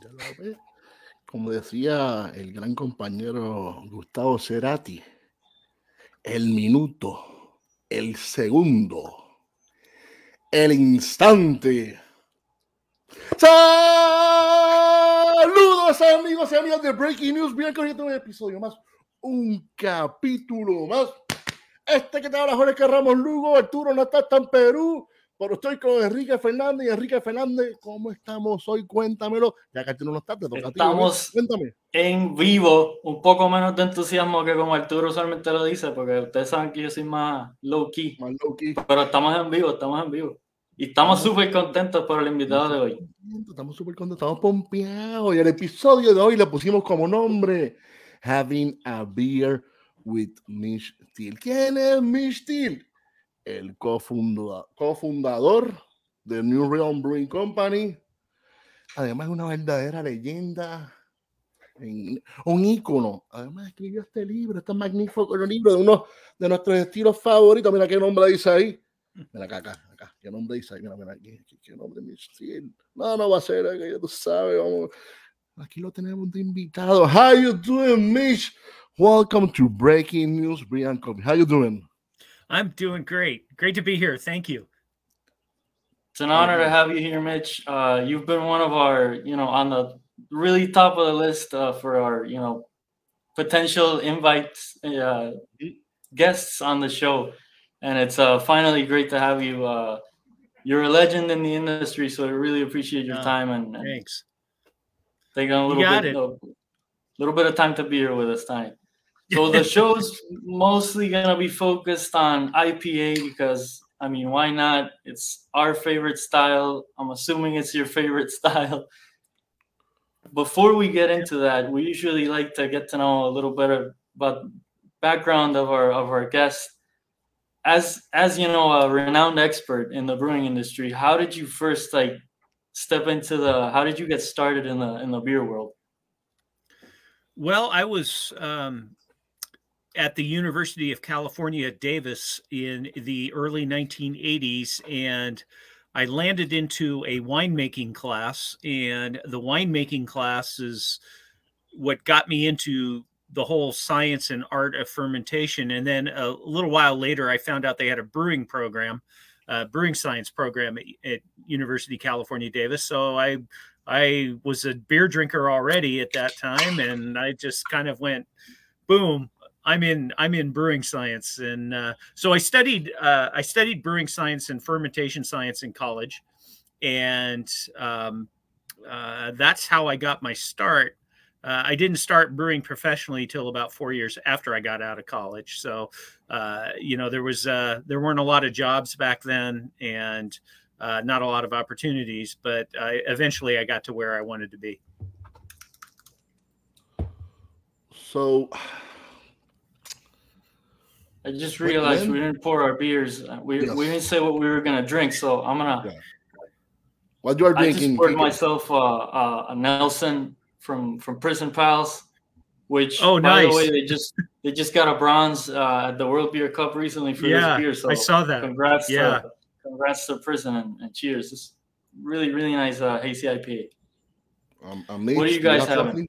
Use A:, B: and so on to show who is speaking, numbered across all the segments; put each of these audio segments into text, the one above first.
A: Ya lo. Como decía el gran compañero Gustavo Cerati, el minuto, el segundo, el instante. Saludos amigos y amigas de Breaking News. Bien, con un episodio más, un capítulo más. Este que te habla Jorge Ramos Lugo, Arturo está en Perú, pero estoy con Enrique Fernández. Y Enrique Fernández, ¿cómo estamos hoy? Cuéntamelo. Ya que no está, te toca
B: Estamos
A: a ti. Cuéntame.
B: en vivo, un poco menos de entusiasmo que como Arturo usualmente lo dice, porque ustedes saben que yo soy más low key.
A: Más low key.
B: Pero estamos en vivo, estamos en vivo. Y estamos súper contentos por el invitado de hoy.
A: Estamos súper contentos, estamos pompeados. Y el episodio de hoy le pusimos como nombre Having a Beer with Mish Steel. ¿Quién es Mish Steel? El cofundador, cofundador de New Realm Brewing Company. Además, una verdadera leyenda, un ícono. Además, escribió este libro, este magnífico libro de uno de nuestros estilos favoritos. Mira qué nombre dice ahí. Mira acá, acá, acá. ¿Qué nombre dice ahí? Mira, mira aquí. ¿Qué, qué nombre Steel? No, no va a ser, que ya tú sabes. Vamos. Aquí lo tenemos de invitado. How you doing, Mish? Welcome to Breaking News, Brian Kobe. How you doing?
C: I'm doing great. Great to be here. Thank you.
B: It's an honor to have you here, Mitch. Uh, you've been one of our, you know, on the really top of the list uh, for our, you know, potential invites, uh, guests on the show, and it's uh, finally great to have you. Uh, you're a legend in the industry, so I really appreciate your time and, and
C: Thanks.
B: taking a little bit,
C: it.
B: of, little bit of time to be here with us tonight. So the show's mostly gonna be focused on IPA because I mean, why not? It's our favorite style. I'm assuming it's your favorite style. Before we get into that, we usually like to get to know a little bit about background of our of our guests. As as you know, a renowned expert in the brewing industry, how did you first like step into the? How did you get started in the in the beer world?
C: Well, I was um, at the University of California Davis in the early 1980s, and I landed into a winemaking class. And the winemaking class is what got me into the whole science and art of fermentation. And then a little while later, I found out they had a brewing program, brewing science program at, at University of California Davis. So I I was a beer drinker already at that time, and I just kind of went, boom. I'm in. I'm in brewing science, and uh, so I studied. Uh, I studied brewing science and fermentation science in college, and um, uh, that's how I got my start. Uh, I didn't start brewing professionally till about four years after I got out of college. So, uh, you know, there was uh, there weren't a lot of jobs back then, and not a lot of opportunities. But I, eventually, I got to where I wanted to be.
A: So,
B: I just realized
A: when?
B: we didn't pour our beers. Uh, We,
A: Yes.
B: we didn't say what we were gonna drink, so I'm gonna.
A: Yeah. what you are
B: I just poured myself uh, uh, a Nelson from from Prison Pals, which
C: Oh,
B: by the way they just they just got a bronze uh, at the World Beer Cup recently for
C: Yeah,
B: this beer. So
C: I saw that.
B: congrats,
C: Yeah.
B: to, congrats to Prison and, and cheers. It's really really nice uh, hazy IPA.
A: Um, um,
B: What do you guys
A: have
B: having?
A: something?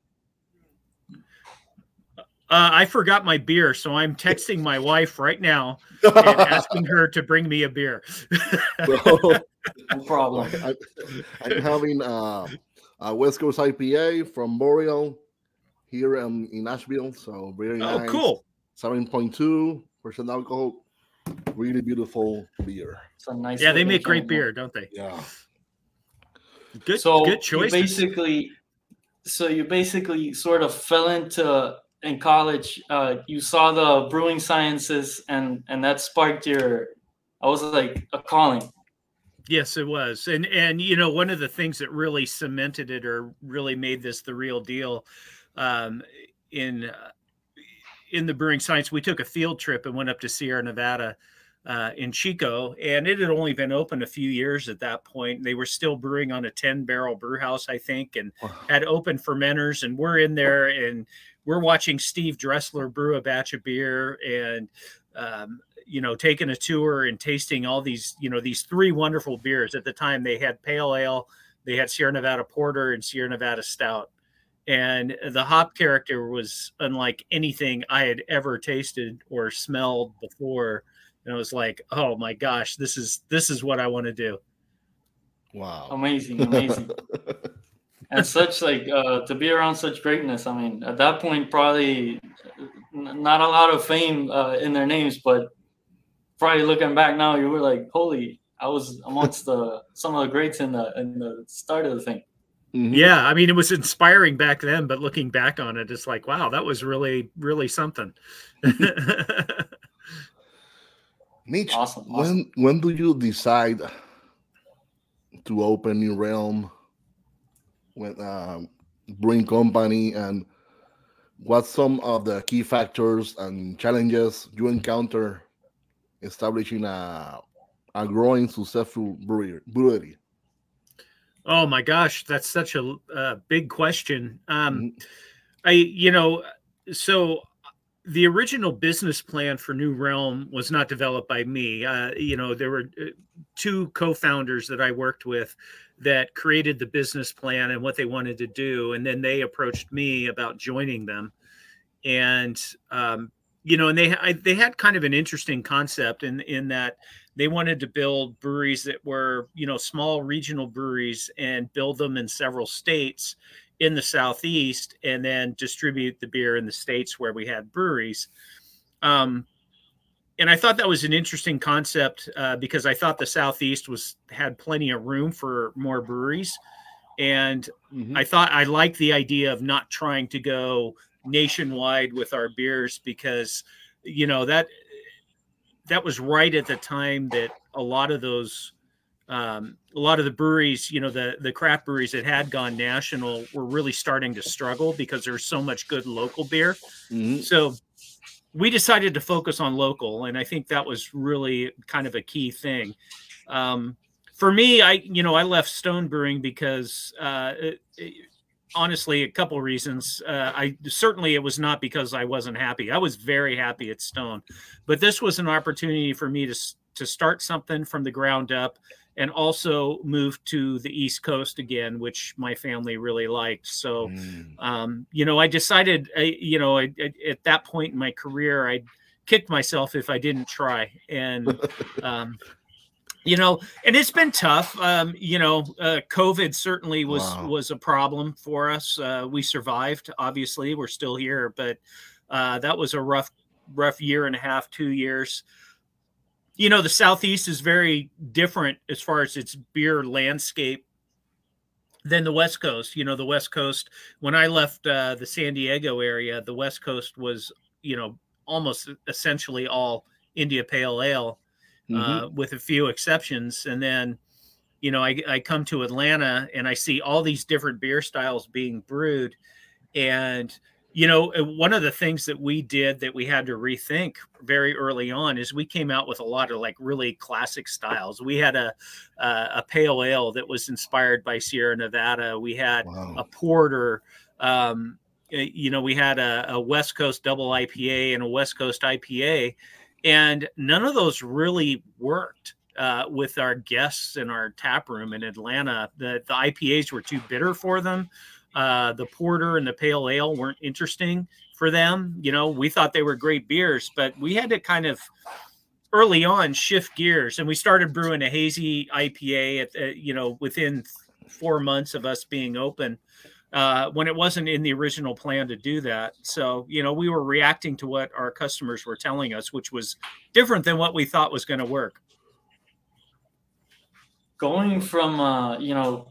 C: Uh, I forgot my beer, so I'm texting my wife right now and asking her to bring me a beer.
B: No problem.
A: I, am having uh, a West Coast IPA from Boreal here in, in Nashville. So very nice.
C: oh,
A: nice.
C: cool.
A: 7.2 percent alcohol. Really beautiful beer.
B: It's a nice.
C: Yeah, they make great
B: can.
C: beer, don't they?
A: Yeah.
C: Good,
B: so
C: good
B: you
C: choice.
B: basically so you basically sort of fell into in college uh, you saw the brewing sciences and and that sparked your i was like a calling.
C: Yes, it was, and and you know one of the things that really cemented it or really made this the real deal, um, in uh, in the brewing science, we took a field trip and went up to Sierra Nevada, uh, in Chico, and it had only been open a few years at that point. They were still brewing on a ten barrel brew house, I think, and had open fermenters, and we're in there and we're watching Steve Dresler brew a batch of beer and. Um, you know, taking a tour and tasting all these, you know, these three wonderful beers. At the time, they had pale ale, They had Sierra Nevada Porter and Sierra Nevada Stout. And the hop character was unlike anything I had ever tasted or smelled before. And I was like, oh my gosh, this is this is what I want to do.
A: Wow.
B: Amazing, amazing. and such like uh, to be around such greatness. I mean, at that point, probably not a lot of fame uh, in their names, but probably looking back now, you were like, holy, I was amongst the some of the greats in the in the start of the thing.
C: Mm-hmm. Yeah, I mean, it was inspiring back then, but looking back on it, it's like, wow, that was really, really something.
A: Mitch, awesome, awesome. when when do you decide to open New Realm with um, Brewing Company, and what some of the key factors and challenges you encounter establishing a a growing successful brewery?
C: Oh my gosh, that's such a, a big question. Um, mm-hmm. I, you know, so the original business plan for New Realm was not developed by me. Uh, you know, there were uh, two co-founders that I worked with that created the business plan and what they wanted to do, and then they approached me about joining them. And um, you know, and they I, they had kind of an interesting concept in in that they wanted to build breweries that were you know small regional breweries and build them in several states in the southeast and then distribute the beer in the states where we had breweries um, and i thought that was an interesting concept uh, because i thought the southeast was had plenty of room for more breweries and mm-hmm. i thought i liked the idea of not trying to go nationwide with our beers because you know that that was right at the time that a lot of those um, a lot of the breweries you know the the craft breweries that had gone national were really starting to struggle because there's so much good local beer mm-hmm. so we decided to focus on local and i think that was really kind of a key thing. Um, for me i you know i left stone brewing because uh, it, honestly a couple reasons. Uh, i certainly it was not because i wasn't happy. I was very happy at stone but this was an opportunity for me to to start something from the ground up and also moved to the east coast again which my family really liked. So mm. um, you know i decided I, you know I, I, at that point in my career i kicked myself if i didn't try. And um, you know and it's been tough. Um, you know uh, covid certainly was wow. was a problem for us. Uh, we survived obviously we're still here but uh, that was a rough rough year and a half two years you know the southeast is very different as far as its beer landscape than the west coast you know the west coast when i left uh, the san diego area the west coast was you know almost essentially all india pale ale mm-hmm. uh, with a few exceptions. And then, you know, I, I come to Atlanta and I see all these different beer styles being brewed. And, you know, uh, one of the things that we did that we had to rethink very early on is we came out with a lot of like really classic styles. We had a a, a pale ale that was inspired by Sierra Nevada. We had wow. a porter. Um, you know, we had a, a West Coast double IPA and a West Coast IPA, and none of those really worked uh, with our guests in our tap room in Atlanta. The, the IPAs were too bitter for them. Uh, the porter and the pale ale weren't interesting for them. You know, we thought they were great beers, but we had to kind of early on shift gears and we started brewing a hazy IPA at, uh, you know, within four months of us being open uh, when it wasn't in the original plan to do that. So, you know, we were reacting to what our customers were telling us, which was different than what we thought was going to work.
B: Going from, uh, you know,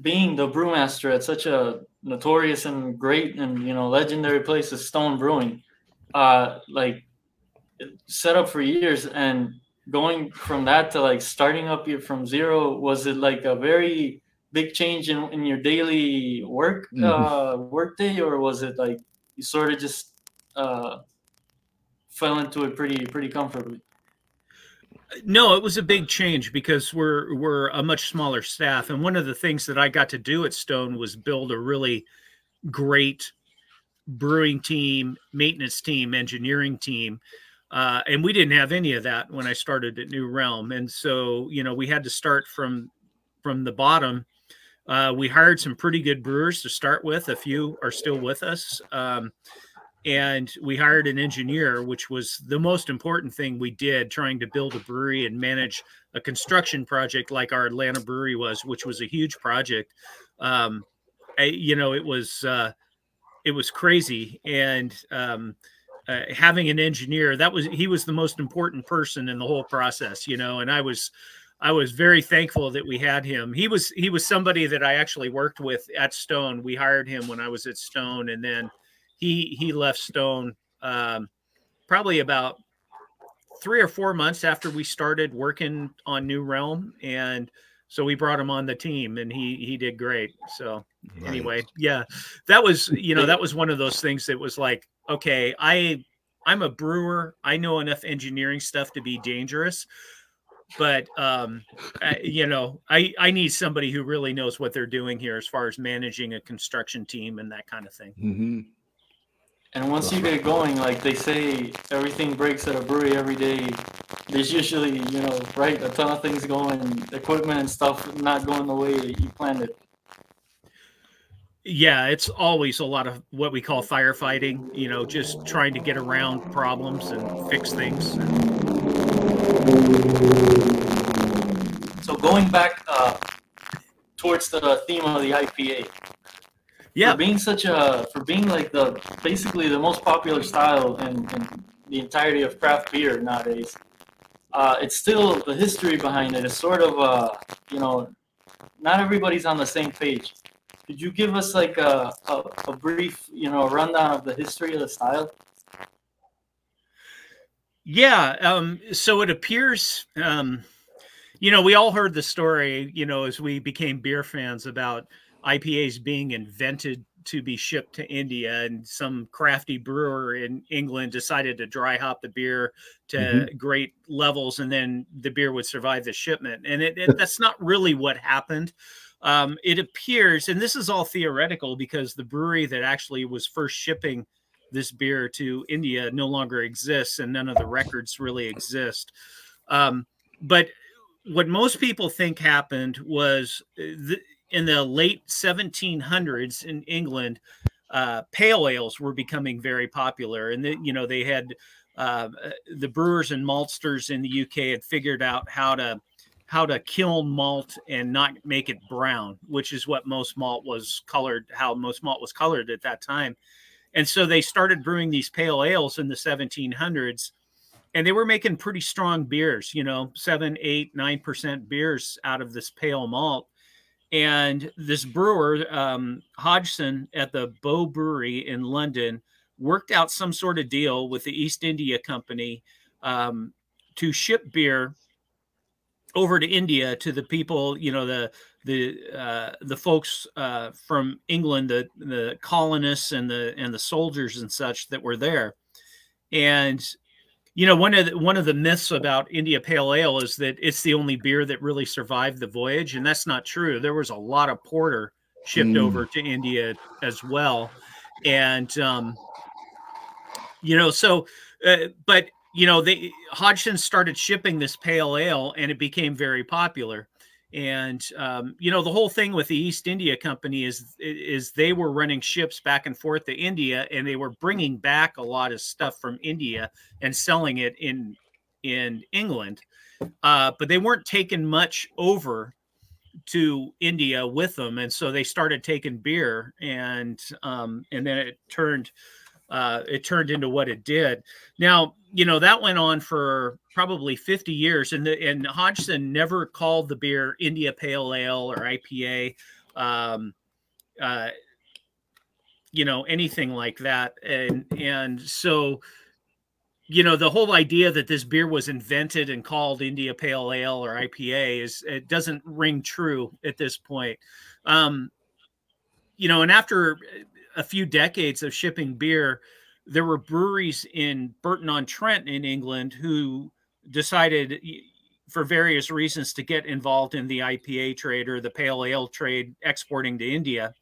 B: being the brewmaster at such a notorious and great and, you know, legendary place as Stone Brewing, uh, like set up for years and going from that to like starting up from zero, was it like a very, big change in, in your daily work mm-hmm. uh, work day, or was it like you sort of just uh, fell into it pretty pretty comfortably?
C: No, it was a big change because we're we're a much smaller staff, and one of the things that I got to do at Stone was build a really great brewing team, maintenance team, engineering team. Uh, and we didn't have any of that when I started at New Realm, and so you know we had to start from from the bottom Uh, we hired some pretty good brewers to start with. A few are still with us. Um, and we hired an engineer, which was the most important thing we did, trying to build a brewery and manage a construction project like our Atlanta brewery was, which was a huge project. Um, I, you know, it was uh, it was crazy, and um, uh, having an engineer that was he was the most important person in the whole process, you know, and I was I was very thankful that we had him. He was he was somebody that I actually worked with at Stone. We hired him when I was at Stone, and then he he left Stone um, probably about three or four months after we started working on New Realm, and so we brought him on the team, and he he did great. So anyway, yeah, that was you know that was one of those things that was like, okay, I I'm a brewer, I know enough engineering stuff to be dangerous, but um, I, you know, I I need somebody who really knows what they're doing here as far as managing a construction team and that kind of thing.
A: Mm-hmm.
B: And once you get going, like they say, everything breaks at a brewery every day. There's usually, you know, right, a ton of things going, equipment and stuff not going the way you planned it.
C: Yeah, it's always a lot of what we call firefighting, you know, just trying to get around problems and fix things.
B: So going back uh, towards the theme of the IPA,
C: yeah.
B: For being such a for being like the basically the most popular style in, in the entirety of craft beer nowadays uh, it's still the history behind it is sort of uh you know not everybody's on the same page. Could you give us like a, a, a brief you know rundown of the history of the style?
C: Yeah um so it appears um you know we all heard the story you know as we became beer fans about IPAs being invented to be shipped to India, and some crafty brewer in England decided to dry hop the beer to mm-hmm. great levels, and then the beer would survive the shipment. And it, it, that's not really what happened. Um, it appears, and this is all theoretical because the brewery that actually was first shipping this beer to India no longer exists, and none of the records really exist. Um, but what most people think happened was uh, the, in the late 1700s in England, uh, pale ales were becoming very popular, and you know they had uh, the brewers and maltsters in the UK had figured out how to how to kiln malt and not make it brown, which is what most malt was colored, how most malt was colored at that time. And so they started brewing these pale ales in the 1700s, and they were making pretty strong beers, you know, seven, eight, nine percent beers out of this pale malt. And this brewer, um, Hodgson, at the Bow Brewery in London, worked out some sort of deal with the East India Company um, to ship beer over to India to the people, you know, the the uh, the folks uh, from England, the the colonists and the and the soldiers and such that were there, and you know one of the, one of the myths about India Pale Ale is that it's the only beer that really survived the voyage, and that's not true. There was a lot of porter shipped mm. over to India as well, and um, you know, so uh, but you know, they Hodgson started shipping this pale ale, and it became very popular and um, you know the whole thing with the east india company is is they were running ships back and forth to india and they were bringing back a lot of stuff from india and selling it in in england. Uh, but they weren't taking much over to india with them and so they started taking beer and um, and then it turned uh, it turned into what it did. Now, you know, that went on for probably 50 years, and the, and Hodgson never called the beer India Pale Ale or IPA, um, uh, you know, anything like that. And and so, you know, the whole idea that this beer was invented and called India Pale Ale or IPA is it doesn't ring true at this point. Um, you know, and after a few decades of shipping beer, there were breweries in Burton on Trent in England who decided for various reasons to get involved in the IPA trade or the pale ale trade exporting to India.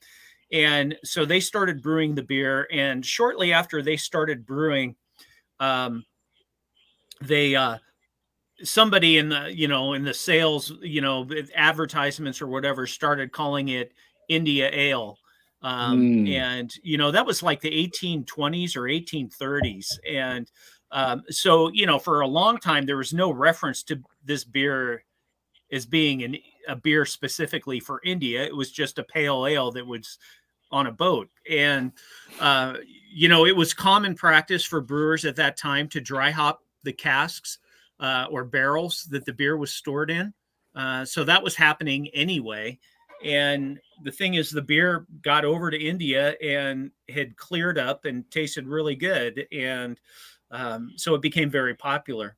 C: And so they started brewing the beer. And shortly after they started brewing, um, they uh, somebody in the you know in the sales you know advertisements or whatever started calling it India Ale. Um, mm. And you know that was like the 1820s or 1830s, and um, so you know for a long time there was no reference to this beer as being an, a beer specifically for India. It was just a pale ale that was on a boat, and uh, you know it was common practice for brewers at that time to dry hop the casks uh, or barrels that the beer was stored in. Uh, so that was happening anyway. And the thing is, the beer got over to India and had cleared up and tasted really good. And um, so it became very popular.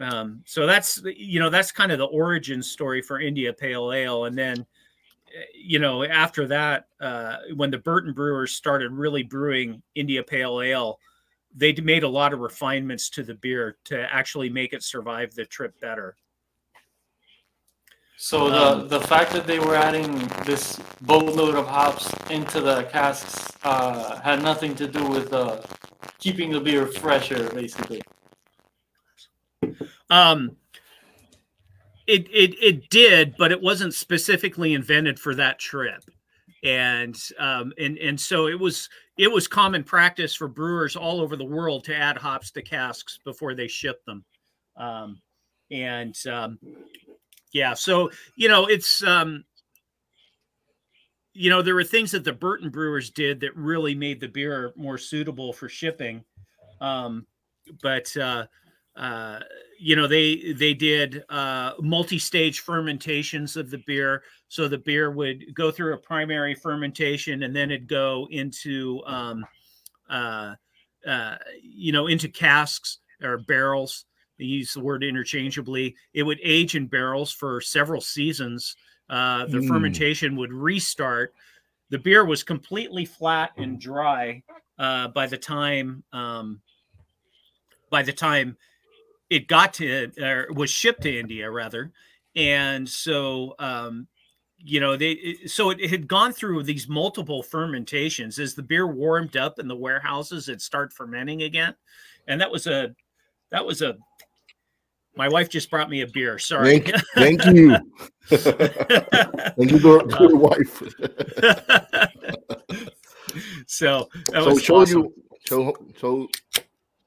C: Um, so that's, you know, that's kind of the origin story for India Pale Ale. And then, eh, you know, after that, uh, when the Burton Brewers started really brewing India Pale Ale, they made a lot of refinements to the beer to actually make it survive the trip better.
B: So the um, the fact that they were adding this boatload of hops into the casks uh, had nothing to do with uh, keeping the beer fresher, basically.
C: Um, it it it did, but it wasn't specifically invented for that trip and um, and and so it was it was common practice for brewers all over the world to add hops to casks before they ship them um, and um, yeah so you know it's um, you know there were things that the burton brewers did that really made the beer more suitable for shipping um, but uh, uh, you know they they did uh, multi-stage fermentations of the beer. So the beer would go through a primary fermentation and then it'd go into um, uh, uh, you know into casks or barrels use the word interchangeably it would age in barrels for several seasons. Uh, the mm. fermentation would restart. The beer was completely flat and dry uh, by the time um, by the time it got to or was shipped to India rather, and so um, you know they so it, had gone through these multiple fermentations. As the beer warmed up in the warehouses it start fermenting again. And that was a that was a my wife just brought me a beer sorry
A: thank, thank you thank you to, to your wife
C: so
A: so show awesome. you show so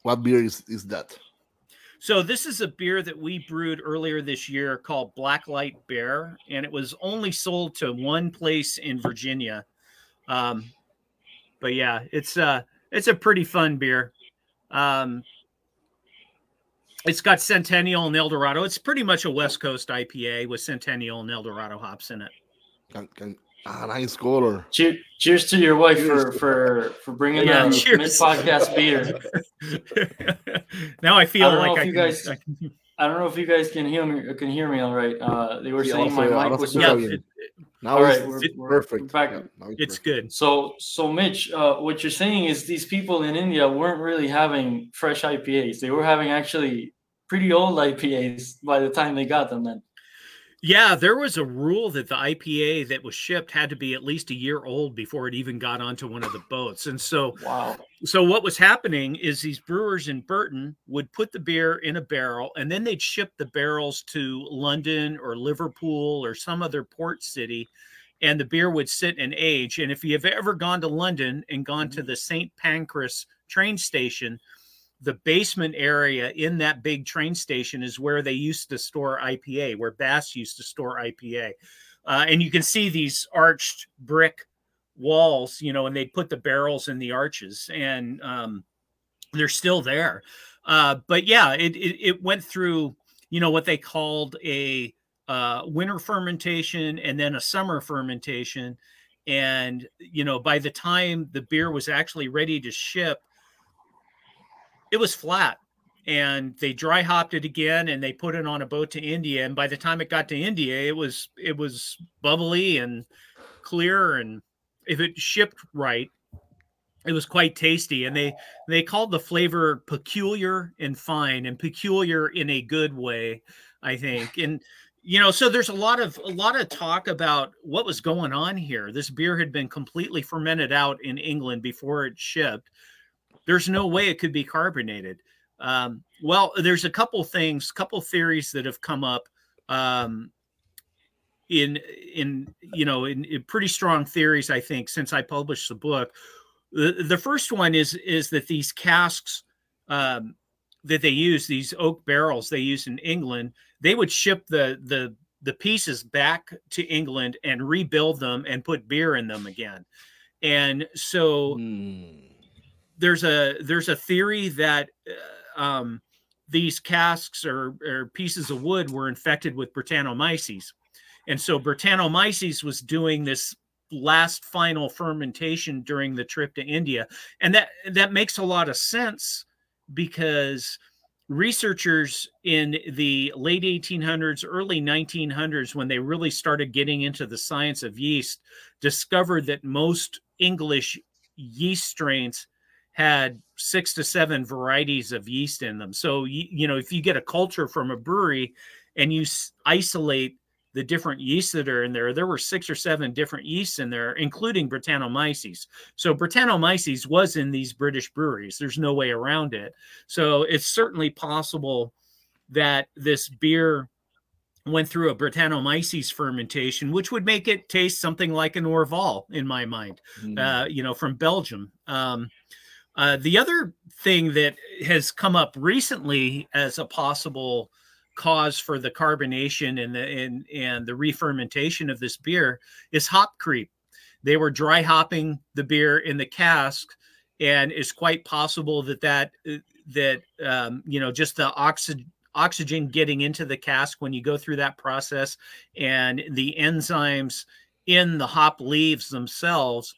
A: what beer is is that
C: so this is a beer that we brewed earlier this year called Blacklight Bear, and it was only sold to one place in Virginia. Um, but yeah, it's uh it's a pretty fun beer. Um, it's got Centennial and Eldorado. It's pretty much a West Coast IPA with Centennial and Eldorado hops in it.
A: Can, can, Ah, nice caller.
B: Cheers, cheers to your wife for for for bringing yeah, the mid podcast beer.
C: now I feel I like
B: I can, guys. I, can... I, don't know if you guys can hear me. Can hear me all right? Uh, they were yeah, saying my mic was
C: yeah, it,
A: now all right, we're, we're, perfect. In fact,
C: yeah, it's perfect. good.
B: So, so Mitch, uh, what you're saying is these people in India weren't really having fresh IPAs. They were having actually pretty old IPAs by the time they got them. Then.
C: Yeah, there was a rule that the IPA that was shipped had to be at least a year old before it even got onto one of the boats. And so,
B: wow.
C: So what was happening is these brewers in Burton would put the beer in a barrel and then they'd ship the barrels to London or Liverpool or some other port city and the beer would sit and age. And if you've ever gone to London and gone to mm-hmm. the St. Pancras train station, the basement area in that big train station is where they used to store IPA, where Bass used to store IPA. Uh, and you can see these arched brick walls, you know, and they put the barrels in the arches, and um, they're still there. Uh, but yeah, it, it, it went through, you know, what they called a uh, winter fermentation and then a summer fermentation. And you know, by the time the beer was actually ready to ship, it was flat. And they dry hopped it again and they put it on a boat to India. And by the time it got to India it was it was bubbly and clear. And if it shipped right it was quite tasty. And they they called the flavor peculiar and fine and peculiar in a good way I think. And you know so there's a lot of a lot of talk about what was going on here. This beer had been completely fermented out in England before it shipped there's no way it could be carbonated. Um, well, there's a couple things, couple theories that have come up um, in in you know in, in, pretty strong theories. I think since I published the book, the, the first one is is that these casks um, that they use, these oak barrels they use in England, they would ship the the the pieces back to England and rebuild them and put beer in them again. And so mm. There's a there's a theory that uh, um, these casks or, or, pieces of wood were infected with Brettanomyces. And so Brettanomyces was doing this last final fermentation during the trip to India. And that that makes a lot of sense because researchers in the late 1800s, early 1900s, when they really started getting into the science of yeast, discovered that most English yeast strains had six to seven varieties of yeast in them. So, you, you know, if you get a culture from a brewery and you isolate the different yeasts that are in there, there were six or seven different yeasts in there, including Brettanomyces. So Brettanomyces was in these British breweries. There's no way around it. So it's certainly possible that this beer went through a Brettanomyces fermentation, which would make it taste something like an Orval in my mind, mm. uh, you know, from Belgium. Um, uh, the other thing that has come up recently as a possible cause for the carbonation and the and and the re-fermentation of this beer is hop creep. They were dry hopping the beer in the cask, and it's quite possible that that that um, you know just the oxygen oxygen getting into the cask when you go through that process and the enzymes in the hop leaves themselves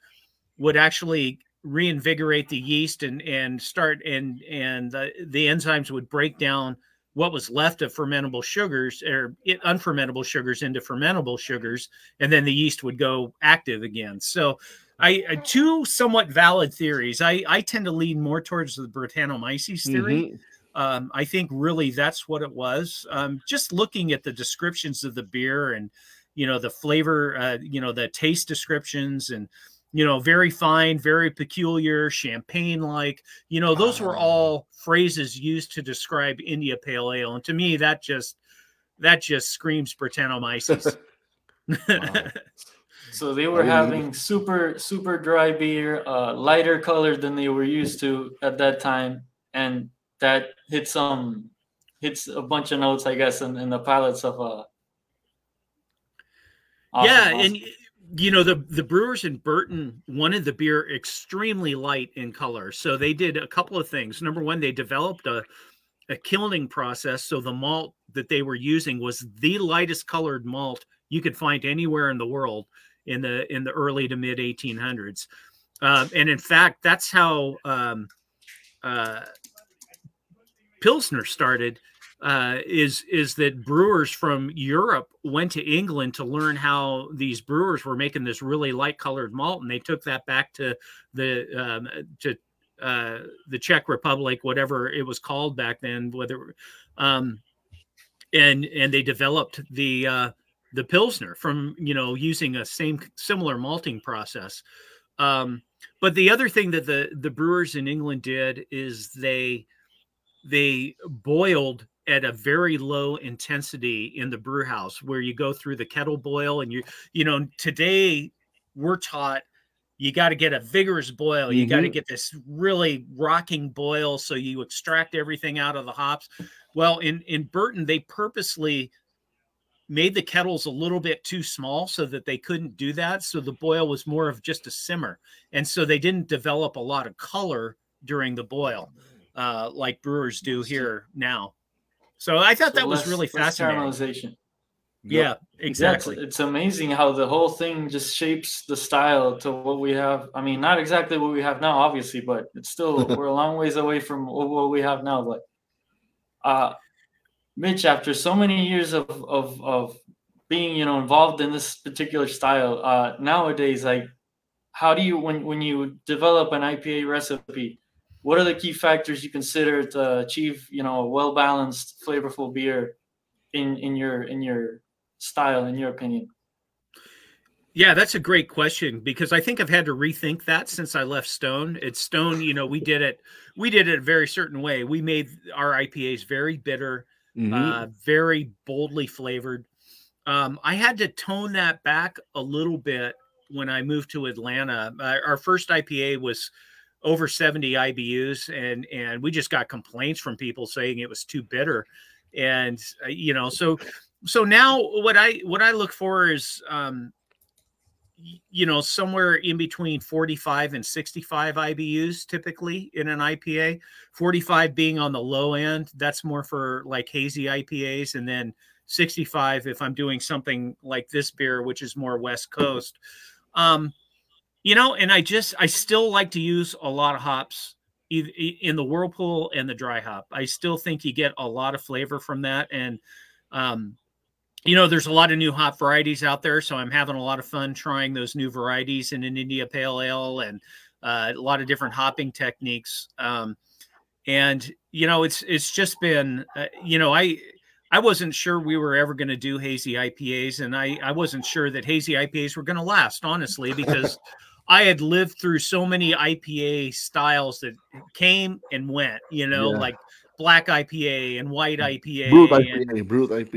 C: would actually reinvigorate the yeast and and start and and the, the enzymes would break down what was left of fermentable sugars or unfermentable sugars into fermentable sugars, and then the yeast would go active again. So, I uh, two somewhat valid theories. I I tend to lean more towards the Brettanomyces theory. Mm-hmm. Um, I think really that's what it was. Um, just looking at the descriptions of the beer and you know the flavor, uh, you know the taste descriptions and you know, very fine, very peculiar, champagne like. You know, those were ah. all phrases used to describe India Pale Ale. And to me, that just that just screams Brettanomyces.
B: So they were having super super dry beer, uh, lighter color than they were used to at that time, and that hits some hits a bunch of notes, I guess, in, in the pilots of uh.
C: Awesome, yeah, awesome. and you know the the brewers in Burton wanted the beer extremely light in color, so they did a couple of things. Number one, they developed a a kilning process, so the malt that they were using was the lightest colored malt you could find anywhere in the world in the in the early to mid 1800s, um, and in fact, that's how um, uh, Pilsner started uh, is is that brewers from Europe went to England to learn how these brewers were making this really light colored malt, and they took that back to the um, to uh, the Czech Republic, whatever it was called back then, whether um, and and they developed the uh, the pilsner from you know using a same similar malting process. Um, but the other thing that the the brewers in England did is they they boiled at a very low intensity in the brew house where you go through the kettle boil and you you know today we're taught you got to get a vigorous boil. You mm-hmm. got to get this really rocking boil so you extract everything out of the hops. Well in in burton they purposely made the kettles a little bit too small so that they couldn't do that so the boil was more of just a simmer. And so they didn't develop a lot of color during the boil uh, like brewers do here now so I thought so that was really fascinating. Yeah, exactly.
B: it's amazing how the whole thing just shapes the style to what we have. I mean, not exactly what we have now, obviously, but it's still we're a long ways away from what we have now. But uh Mitch, after so many years of of of being, you know, involved in this particular style, uh nowadays, like how do you when when you develop an IPA recipe, what are the key factors you consider to achieve you know a well balanced flavorful beer in in your in your style in your opinion
C: Yeah, that's a great question because I think I've had to rethink that since I left Stone. It's Stone, you know, we did it, we did it a very certain way. We made our IPAs very bitter, mm-hmm. uh, very boldly flavored. Um, I had to tone that back a little bit when I moved to Atlanta. Uh, our first IPA was over 70 IBUs, and and we just got complaints from people saying it was too bitter, and uh, you know, so so now what I what I look for is um, you know, somewhere in between 45 and 65 IBUs typically in an IPA. 45 being on the low end, that's more for like hazy IPAs. And then 65 if I'm doing something like this beer, which is more West Coast. Um, you know, and I just, I still like to use a lot of hops in the whirlpool and the dry hop. I still think you get a lot of flavor from that. And, um, you know, there's a lot of new hop varieties out there, so I'm having a lot of fun trying those new varieties in an India Pale Ale and uh, a lot of different hopping techniques. Um, and you know, it's it's just been, uh, you know, I I wasn't sure we were ever going to do hazy IPAs, and I I wasn't sure that hazy IPAs were going to last, honestly, because I had lived through so many IPA styles that came and went. You know, yeah. like black IPA and white mm. IPA,
A: brut IPA,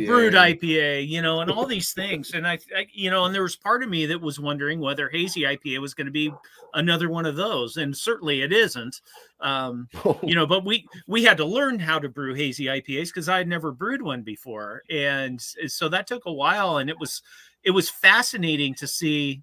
A: brut IPA,
C: IPA, you know, and all these things. And I, I, you know, and there was part of me that was wondering whether hazy IPA was going to be another one of those, and certainly it isn't. Um, you know, but we we had to learn how to brew hazy IPAs because I had never brewed one before, and so that took a while, and it was it was fascinating to see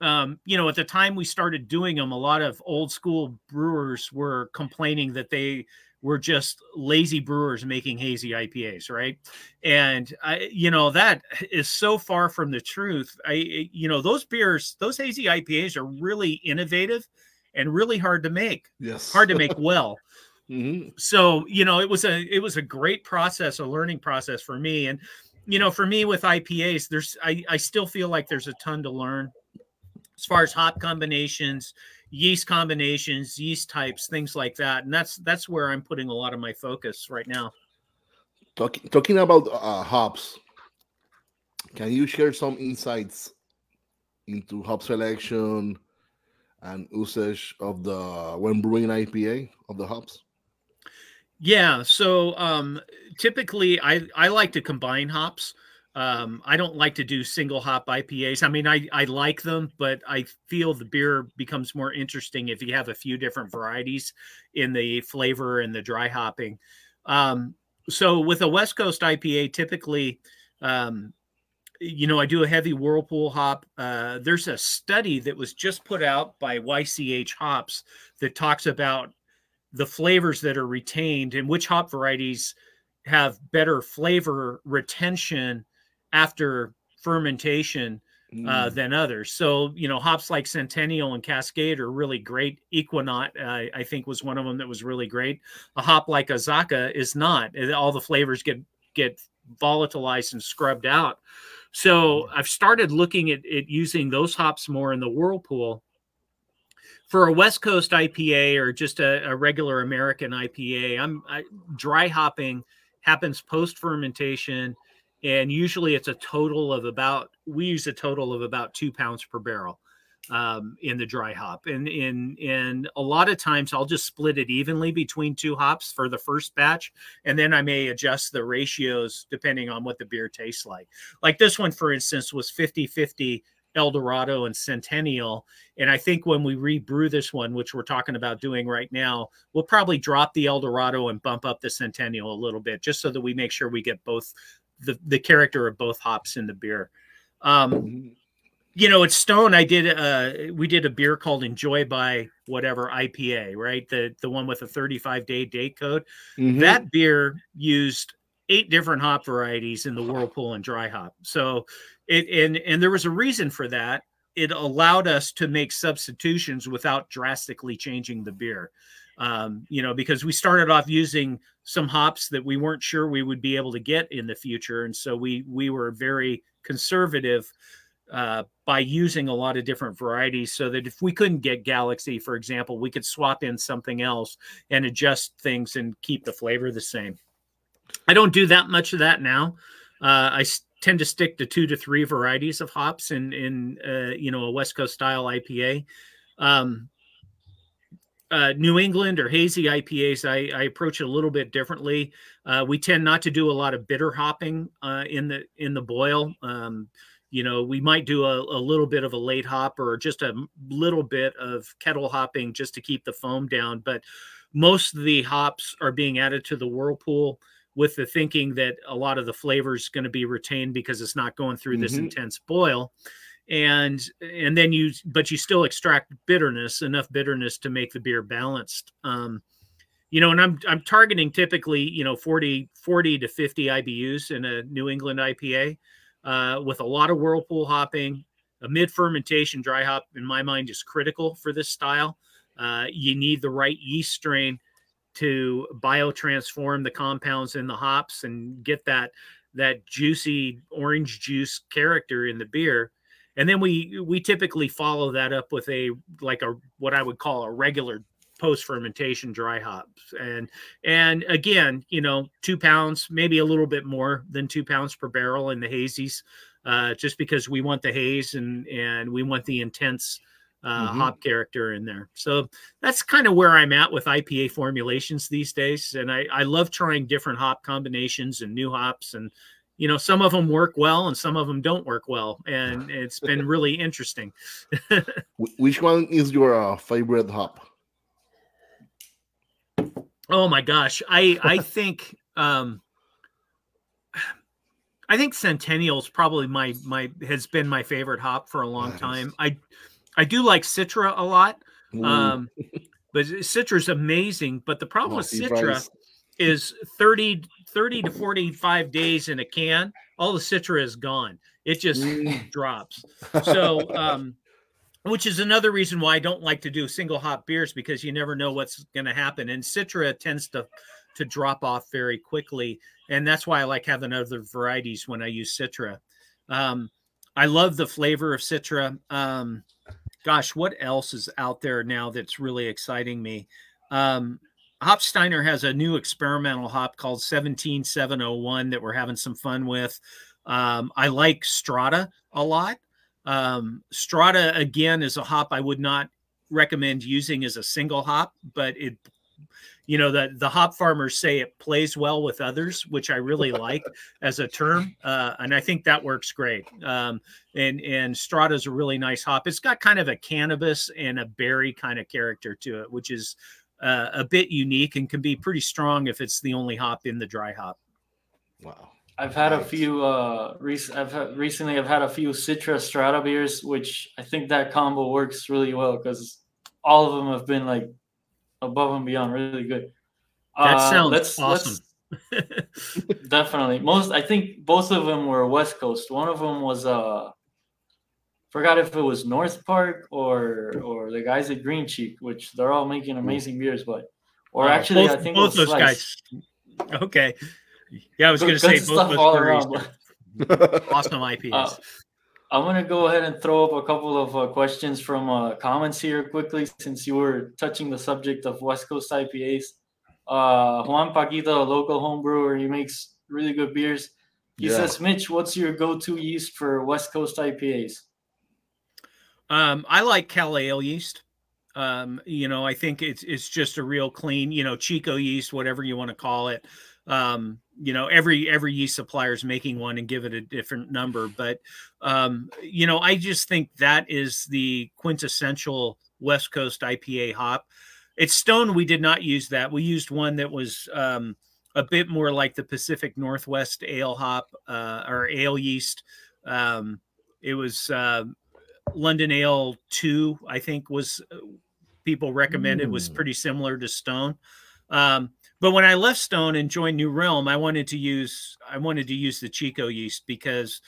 C: um, you know, at the time we started doing them, a lot of old school brewers were complaining that they we're just lazy brewers making hazy IPAs, right? And I, you know, that is so far from the truth. I, you know, those beers, those hazy IPAs are really innovative and really hard to make.
A: Yes,
C: hard to make well. mm-hmm. So, you know, it was a it was a great process, a learning process for me. And you know, for me with IPAs, there's I, I still feel like there's a ton to learn as far as hop combinations yeast combinations, yeast types, things like that. And that's that's where I'm putting a lot of my focus right now.
A: Talking talking about uh, hops, can you share some insights into hop selection and usage of the when brewing IPA of the hops?
C: Yeah, so um, typically I I like to combine hops. Um, I don't like to do single hop IPAs. I mean, I, I like them, but I feel the beer becomes more interesting if you have a few different varieties in the flavor and the dry hopping. Um, so with a West Coast IPA, typically, um, you know, I do a heavy whirlpool hop. Uh, there's a study that was just put out by YCH Hops that talks about the flavors that are retained and which hop varieties have better flavor retention after fermentation uh, mm. than others. So, you know, hops like Centennial and Cascade are really great. Equinox, uh, I think, was one of them that was really great. A hop like Azacca is not. All the flavors get get volatilized and scrubbed out. So mm. I've started looking at, at using those hops more in the whirlpool. For a West Coast IPA or just a, a regular American IPA, I'm I, dry hopping happens post fermentation and usually it's a total of about we use a total of about two pounds per barrel um, in the dry hop and in and a lot of times i'll just split it evenly between two hops for the first batch and then i may adjust the ratios depending on what the beer tastes like like this one for instance was 50 50 Eldorado and Centennial. And I think when we rebrew this one, which we're talking about doing right now, we'll probably drop the Eldorado and bump up the Centennial a little bit just so that we make sure we get both the the character of both hops in the beer. Um, mm-hmm. you know, at Stone, I did uh we did a beer called Enjoy by whatever IPA, right? The the one with a 35 day date code. Mm-hmm. That beer used eight different hop varieties in the whirlpool and dry hop. So it and and there was a reason for that. It allowed us to make substitutions without drastically changing the beer um, you know, because we started off using some hops that we weren't sure we would be able to get in the future, and so we we were very conservative uh, by using a lot of different varieties, so that if we couldn't get Galaxy, for example, we could swap in something else and adjust things and keep the flavor the same. I don't do that much of that now. Uh, I tend to stick to two to three varieties of hops in in uh, you know a West Coast style IPA. Um, uh, New England or hazy IPAs, I, I, approach it a little bit differently. Uh, we tend not to do a lot of bitter hopping uh, in the in the boil. Um, you know, we might do a, a, little bit of a late hop or just a little bit of kettle hopping just to keep the foam down. But most of the hops are being added to the whirlpool with the thinking that a lot of the flavor is going to be retained because it's not going through this mm-hmm. intense boil and and then you but you still extract bitterness enough bitterness to make the beer balanced. Um you know and i'm i'm targeting typically you know 40 40 to 50 ibus in a new england ipa uh, with a lot of whirlpool hopping. A mid fermentation dry hop in my mind is critical for this style. Uh, you need the right yeast strain to biotransform the compounds in the hops and get that that juicy orange juice character in the beer and then we we typically follow that up with a like a what i would call a regular post fermentation dry hops. And and again you know two pounds maybe a little bit more than two pounds per barrel in the hazies uh, just because we want the haze and and we want the intense uh, mm-hmm. hop character in there. So that's kind of where i'm at with ipa formulations these days. And i i love trying different hop combinations and new hops and you know some of them work well and some of them don't work well and it's been really interesting
A: which one is your uh, favorite hop
C: oh my gosh i i think um i think centennial's probably my my has been my favorite hop for a long nice. time i i do like citra a lot Ooh. um but citra's amazing but the problem with citra is 30 30 to 45 days in a can, all the citra is gone. It just mm. drops. So, um, which is another reason why I don't like to do single hop beers because you never know what's going to happen. And citra tends to to drop off very quickly, and that's why I like having other varieties when I use citra. Um, I love the flavor of citra. Um, gosh, what else is out there now that's really exciting me? Um, Hopsteiner has a new experimental hop called 17701 that we're having some fun with. Um, I like Strata a lot. Um, Strata, again, is a hop I would not recommend using as a single hop, but it, you know, the, the hop farmers say it plays well with others, which I really like as a term. Uh, and I think that works great. Um, and, and Strata is a really nice hop. It's got kind of a cannabis and a berry kind of character to it, which is uh, a bit unique and can be pretty strong if it's the only hop in the dry hop.
A: Wow.
B: I've had a few uh rec- I've had, recently I've had a few Citra Strata beers, which I think that combo works really well because all of them have been like above and beyond really good.
C: That uh, sounds let's, awesome. Let's,
B: definitely. Most I think both of them were West Coast. One of them was uh forgot if it was North Park or or the guys at Green Cheek, which they're all making amazing beers, but or uh, actually both, I think both those Slice.
C: guys. Okay. Yeah, I was going to say both those around. awesome IPs. Uh,
B: I'm going to go ahead and throw up a couple of uh, questions from uh, comments here quickly, since you were touching the subject of West Coast IPAs. Uh, Juan Paquito, a local home brewer, he makes really good beers. He yeah. says, Mitch, what's your go-to yeast for West Coast IPAs?
C: Um, I like Cal Ale yeast. Um, you know, I think it's it's just a real clean, you know, Chico yeast, whatever you want to call it. Um, you know, every every yeast supplier is making one and give it a different number, but um, you know, I just think that is the quintessential West Coast IPA hop. It's Stone. We did not use that. We used one that was um, a bit more like the Pacific Northwest ale hop uh, or ale yeast. Um, it was uh, London Ale 2, I think was uh, people recommended mm. was pretty similar to Stone. Um, but when I left Stone and joined New Realm, I wanted to use I wanted to use the Chico yeast because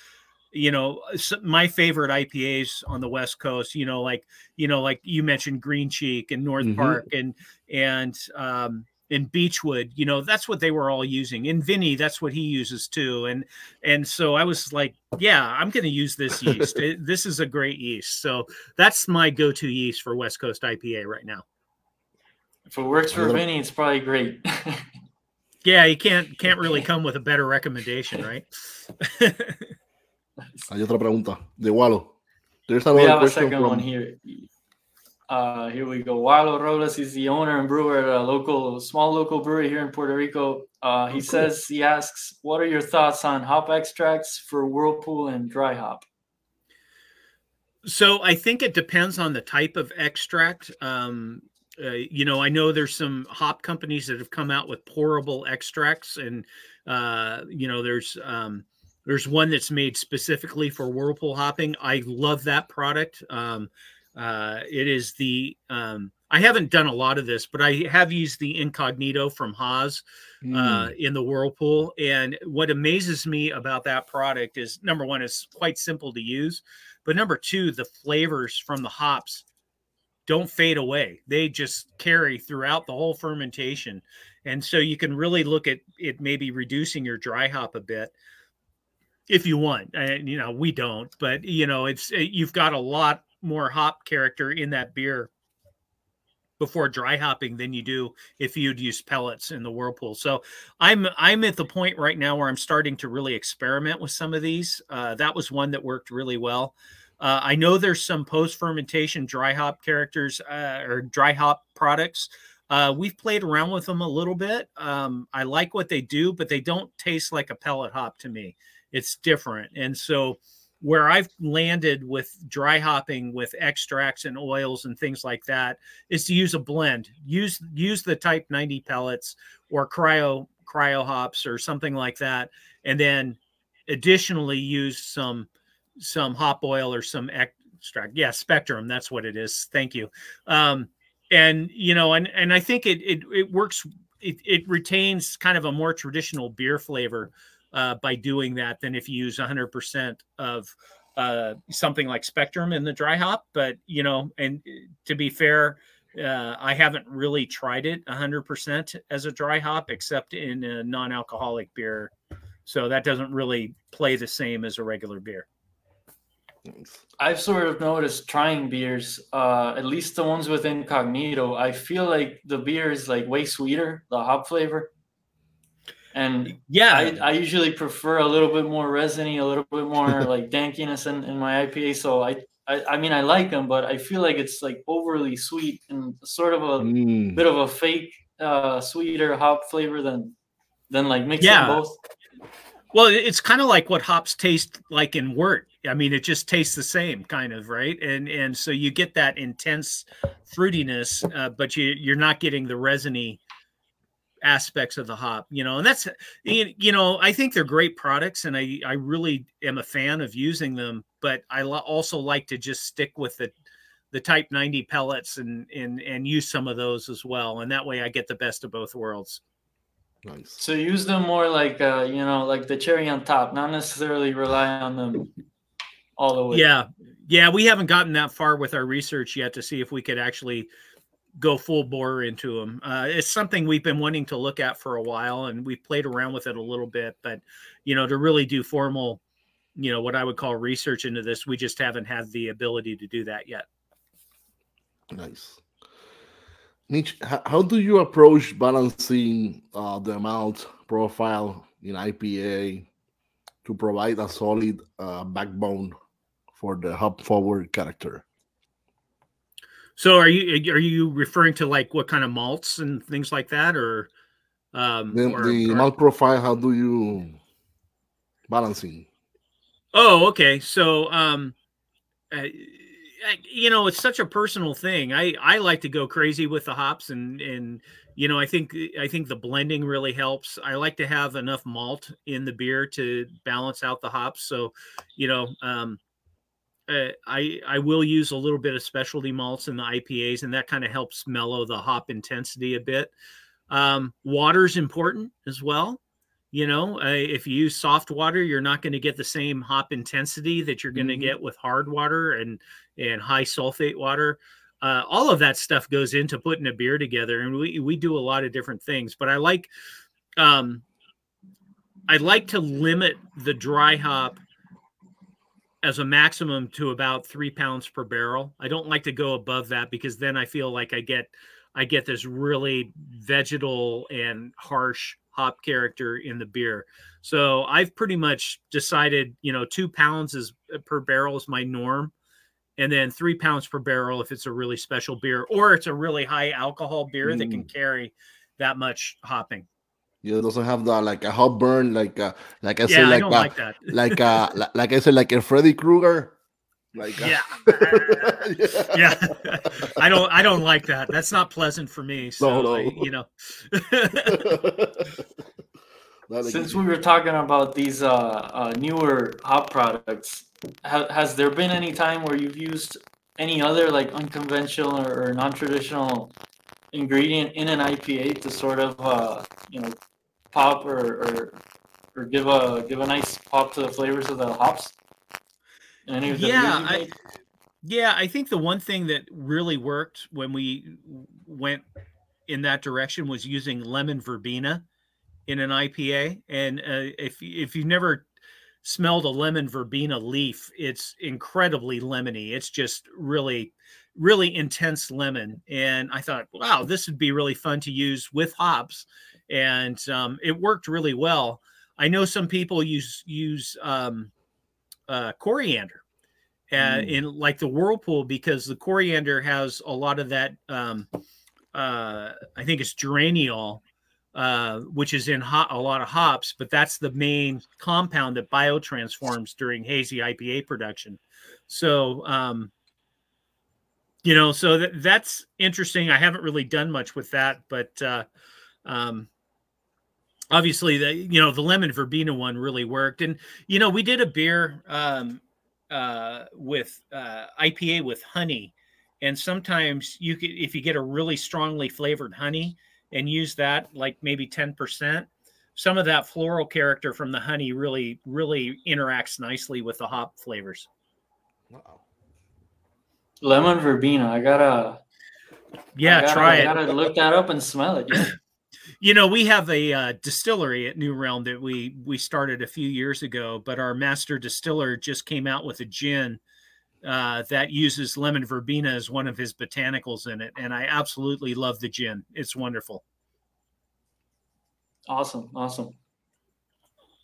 C: you know my favorite IPAs on the West Coast, you know, like you know, like you mentioned Green Cheek and North mm-hmm. Park and and um, in Beachwood, you know, that's what they were all using. In Vinny, that's what he uses too. And and so I was like, yeah, I'm going to use this yeast. it, this is a great yeast. So that's my go-to yeast for West Coast IPA right now.
B: If it works for Vinny, it's probably great.
C: Yeah, you can't can't really come with a better recommendation, right?
A: Hay otra pregunta de Walo. There's
B: We have a
A: question
B: second one here. Uh, here we go. Wilo Robles is the owner and brewer at a local, small local brewery here in Puerto Rico. Uh, he
A: cool.
B: says he asks, "What are your thoughts on hop extracts for whirlpool and dry hop?"
C: So I think it depends on the type of extract. Um, uh, you know, I know there's some hop companies that have come out with pourable extracts, and uh, you know, there's um, there's one that's made specifically for whirlpool hopping. I love that product. Um, uh, it is the um, I haven't done a lot of this, but I have used the Incognito from Haas uh, in the whirlpool. And what amazes me about that product is number one, it's quite simple to use, but number two, the flavors from the hops don't fade away. They just carry throughout the whole fermentation. And so you can really look at it maybe reducing your dry hop a bit if you want. And you know, we don't, but you know, it's you've got a lot more hop character in that beer before dry hopping than you do if you'd use pellets in the whirlpool. So I'm I'm at the point right now where I'm starting to really experiment with some of these. Uh, that was one that worked really well. Uh, I know there's some post fermentation dry hop characters uh, or dry hop products. Uh, we've played around with them a little bit. Um, I like what they do, but they don't taste like a pellet hop to me. It's different, and so where I've landed with dry hopping with extracts and oils and things like that is to use a blend. Use use the Type 90 pellets or cryo cryo hops or something like that, and then additionally use some some hop oil or some extract. Yeah, Spectrum. That's what it is. Thank you. Um, and you know, and and I think it it it works. It, it retains kind of a more traditional beer flavor uh, by doing that than if you use 100% of uh, something like Spectrum in the dry hop. But you know, and to be fair, uh, I haven't really tried it 100% as a dry hop, except in a non-alcoholic beer. So that doesn't really play the same as a regular beer.
B: I've sort of noticed trying beers, uh, at least the ones with Incognito. I feel like the beer is like way sweeter, the hop flavor. And
C: Yeah,
B: I, I usually prefer a little bit more resiny, a little bit more like dankiness in, in my IPA. So I, I I mean I like them, but I feel like it's like overly sweet and sort of a
A: Mm.
B: bit of a fake uh, sweeter hop flavor than than like mixing
C: Yeah.
B: both.
C: Well, it's kind of like what hops taste like in wort. I mean, it just tastes the same, kind of, right? And and so you get that intense fruitiness, uh, but you you're not getting the resiny aspects of the hop, you know. And that's you you know, I think they're great products, and I I really am a fan of using them. But I lo- also like to just stick with the the Type 90 pellets and and and use some of those as well, and that way I get the best of both worlds.
A: Nice.
B: So use them more like uh, you know, like the cherry on top, not necessarily rely on them all the way.
C: Yeah, yeah, we haven't gotten that far with our research yet to see if we could actually go full bore into them. Uh, it's something we've been wanting to look at for a while, and we've played around with it a little bit. But you know, to really do formal, you know, what I would call research into this, we just haven't had the ability to do that yet.
A: Nice. How do you approach balancing uh, the amount profile in IPA to provide a solid uh, backbone for the hop forward character?
C: So, are you are you referring to like what kind of malts and things like that, or um,
A: The,
C: or-
A: the
C: or-
A: malt profile, how do you balancing?
C: Oh, okay. So, um, uh, I- you know, it's such a personal thing. I I like to go crazy with the hops, and and you know, I think I think the blending really helps. I like to have enough malt in the beer to balance out the hops. So, you know, um, uh, I I will use a little bit of specialty malts in the IPAs, and that kind of helps mellow the hop intensity a bit. Um, water's important as well. You know, uh, if you use soft water, you're not going to get the same hop intensity that you're going to
A: Mhm.
C: get with hard water and and high sulfate water. Uh, all of that stuff goes into putting a beer together, and we we do a lot of different things. But I like, um, I like to limit the dry hop as a maximum to about three pounds per barrel. I don't like to go above that because then I feel like I get I get this really vegetal and harsh hop character in the beer. So I've pretty much decided, you know, two pounds is uh, per barrel is my norm, and then three pounds per barrel if it's a really special beer or it's a really high alcohol beer mm. that can mm. carry that much hopping.
A: Yeah, it doesn't have the like a hot burn, like uh, like I yeah, said, like I uh, like that. like uh, like I said, like a Freddy Krueger.
C: Like uh, yeah. yeah, I don't I don't like that. That's not pleasant for me. So no, no. I, you know.
B: Since we were talking about these uh, uh, newer hop products, ha- has there been any time where you've used any other like unconventional or, or non-traditional ingredient in an IPA to sort of uh, you know pop or, or or give a give a nice pop to the flavors of the hops?
C: yeah, I, yeah, I think the one thing that really worked when we went in that direction was using lemon verbena in an IPA. And uh, if if you've never smelled a lemon verbena leaf, it's incredibly lemony. It's just really really intense lemon. And I thought, wow, this would be really fun to use with hops, and um, it worked really well. I know some people use use um, uh, coriander uh, mm. in like the whirlpool because the coriander has a lot of that. Um, uh, I think it's geraniol uh, which is in hot, a lot of hops, but that's the main compound that biotransforms during hazy IPA production. So, um, you know, so that, that's interesting. I haven't really done much with that, but uh, um, obviously, the you know the lemon verbena one really worked. And you know, we did a beer um, uh, with uh, IPA with honey, and sometimes you could if you get a really strongly flavored honey and use that like maybe 10%, some of that floral character from the honey really, really interacts nicely with the hop flavors.
B: Wow. Lemon verbena. I gotta.
C: Yeah,
B: I gotta,
C: try
B: I
C: it.
B: Gotta look that up and smell it. Yeah.
C: you know, we have a uh, distillery at New Realm that we we started a few years ago, but our master distiller just came out with a gin uh, that uses lemon verbena as one of his botanicals in it, and I absolutely love the gin. It's wonderful.
B: Awesome, awesome.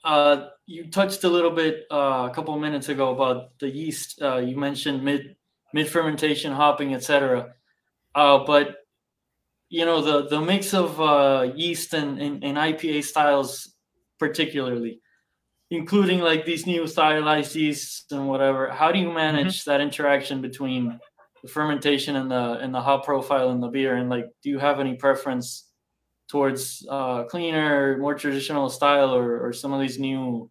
B: Uh, you touched a little bit uh, a couple minutes ago about the yeast. Uh, you mentioned mid mid fermentation, hopping, etc. Uh, but you know the the mix of uh, yeast and, and, and IPA styles, particularly including like these new stylized yeasts and whatever how do you mm-hmm. manage mm-hmm. that interaction between the fermentation and the and the hop profile in the beer and like do you have any preference towards uh cleaner more traditional style or, or some of these new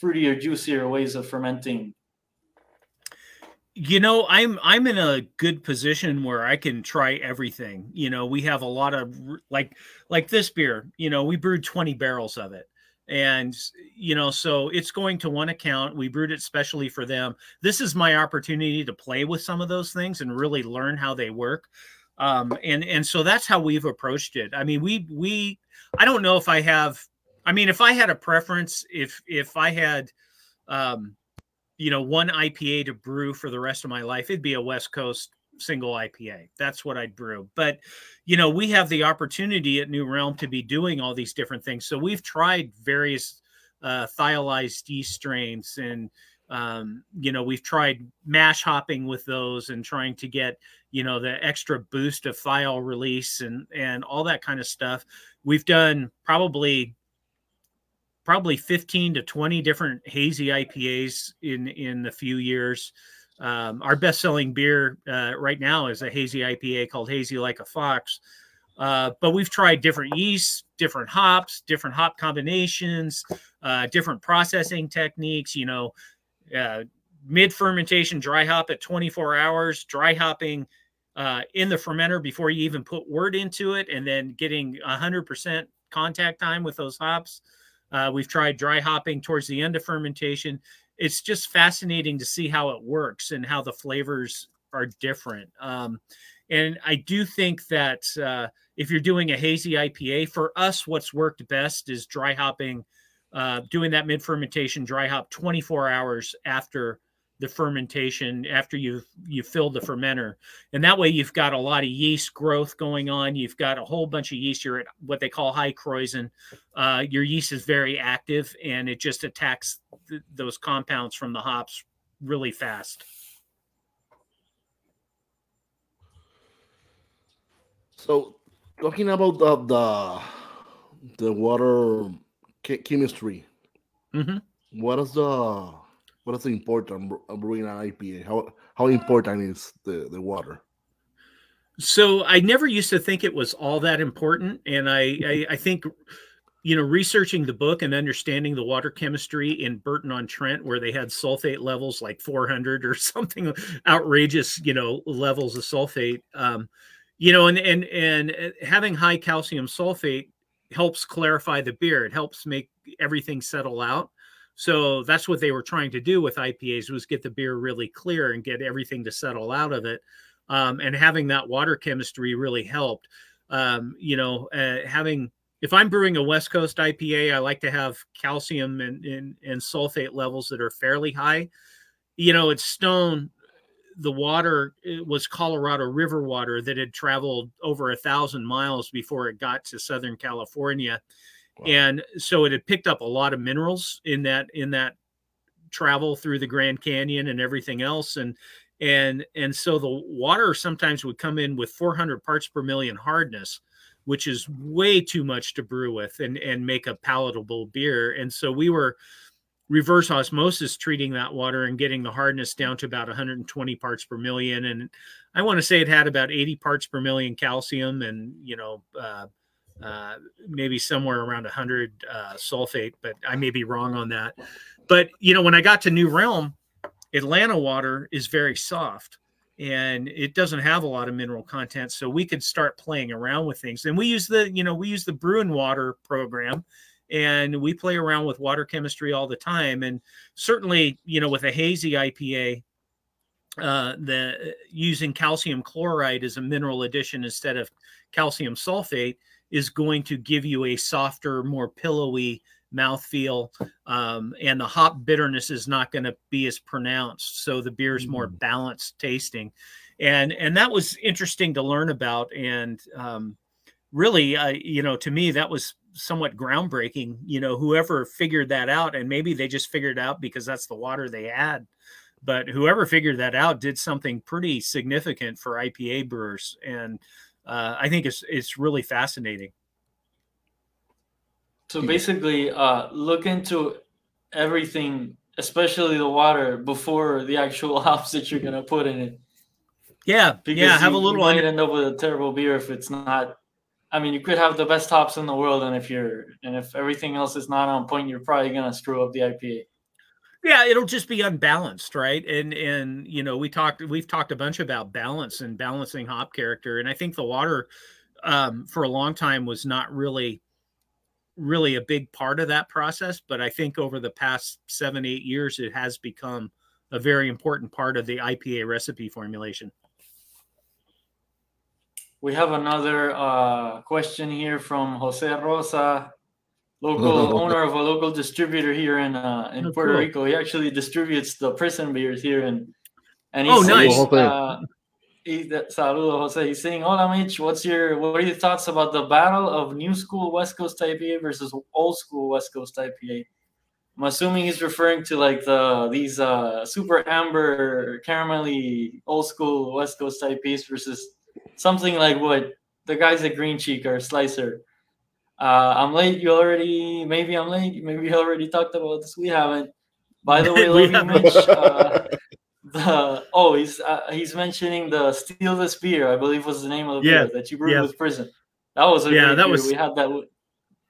B: fruitier juicier ways of fermenting
C: you know i'm i'm in a good position where i can try everything you know we have a lot of like like this beer you know we brewed 20 barrels of it. And you know so it's going to one account we brewed it specially for them. This is my opportunity to play with some of those things and really learn how they work. Um and and so that's how we've approached it. I mean we we i don't know if i have i mean if i had a preference if if i had um you know one ipa to brew for the rest of my life it'd be a west coast single IPA. That's what I'd brew. But, you know, we have the opportunity at New Realm to be doing all these different things. So we've tried various uh, thiolized yeast strains and, um, you know, we've tried mash hopping with those and trying to get, you know, the extra boost of thiol release and, and all that kind of stuff. We've done probably probably 15 to 20 different hazy IPAs in in a few years. Um, our best-selling beer uh, right now is a hazy IPA called Hazy Like a Fox. Uh, but we've tried different yeasts, different hops, different hop combinations, uh, different processing techniques. You know, uh, mid fermentation dry hop at 24 hours, dry hopping uh, in the fermenter before you even put wort into it, and then getting 100% contact time with those hops. Uh, we've tried dry hopping towards the end of fermentation it's just fascinating to see how it works and how the flavors are different. Um, and I do think that uh, if you're doing a hazy IPA, for us, what's worked best is dry hopping, uh, doing that mid fermentation dry hop 24 hours after the fermentation after you've you filled the fermenter. And that way you've got a lot of yeast growth going on. You've got a whole bunch of yeast. You're at what they call high krausen uh, your yeast is very active and it just attacks th- those compounds from the hops really fast.
A: So talking about the the, the water chemistry.
C: Mm-hmm.
A: what is the what is the important brewing an IPA? How how important is the the water?
C: So I never used to think it was all that important, and I, I, I think you know researching the book and understanding the water chemistry in Burton on Trent, where they had sulfate levels like 400 or something outrageous, you know, levels of sulfate. Um, you know, and and and uh, having high calcium sulfate helps clarify the beer. It helps make everything settle out. So that's what they were trying to do with IPAs was get the beer really clear and get everything to settle out of it. Um, and having that water chemistry really helped. Um, you know, uh, having if I'm brewing a West Coast IPA, I like to have calcium and, and, and sulfate levels that are fairly high. You know, it's Stone. The water was Colorado River water that had traveled over a thousand miles before it got to Southern California And so it had picked up a lot of minerals in that in that travel through the Grand Canyon and everything else. And and and so the water sometimes would come in with 400 parts per million hardness which is way too much to brew with and and make a palatable beer. And so we were reverse osmosis treating that water and getting the hardness down to about 120 parts per million. And i want to say it had about 80 parts per million calcium and you know uh, uh, maybe somewhere around 100 uh, sulfate, but I may be wrong on that. But you know, when I got to New Realm, Atlanta water is very soft and it doesn't have a lot of mineral content, so we could start playing around with things. And we use the you know we use the and Water program, and we play around with water chemistry all the time. And certainly, you know, with a hazy IPA, uh, the using calcium chloride as a mineral addition instead of calcium sulfate is going to give you a softer, more pillowy mouthfeel. Um, and the hop bitterness is not going to be as pronounced. So the beer is more mm. balanced tasting. And, and that was interesting to learn about. And um, really, uh, you know, to me, that was somewhat groundbreaking. You know, whoever figured that out, and maybe they just figured it out because that's the water they had. But whoever figured that out did something pretty significant for IPA brewers. And uh, I think it's it's really fascinating.
B: So basically, uh, look into everything, especially the water, before the actual hops that you're gonna put in it.
C: Yeah, because yeah. Have you, a little.
B: You might end up with a terrible beer if it's not. I mean, you could have the best hops in the world, and if you're and if everything else is not on point, you're probably gonna screw up the IPA
C: yeah it'll just be unbalanced right? And and you know we talked we've talked a bunch about balance and balancing hop character and i think the water um, for a long time was not really really a big part of that process but i think over the past seven eight years it has become a very important part of the ipa recipe formulation.
B: We have another uh, question here from jose rosa local owner of a local distributor here in uh, in oh, Puerto cool. Rico. He actually distributes the prison beers here, and and
C: he's oh, nice.
B: uh, he, saludo, Jose. He's saying, "Hola, Mitch. What's your what are your thoughts about the battle of new school West Coast IPA versus old school West Coast IPA?" I'm assuming he's referring to like the these uh, super amber caramelly old school West Coast IPAs versus something like what the guys at Green Cheek or Slicer uh, I'm late. You already, maybe I'm late. Maybe you already talked about this. We haven't. By the way, love you, Mitch. Uh, the oh, he's uh, he's mentioning the Steal This Beer. I believe was the name of the yeah. beer that you brewed yeah. with Prison. That was a yeah. That beer. was we had that.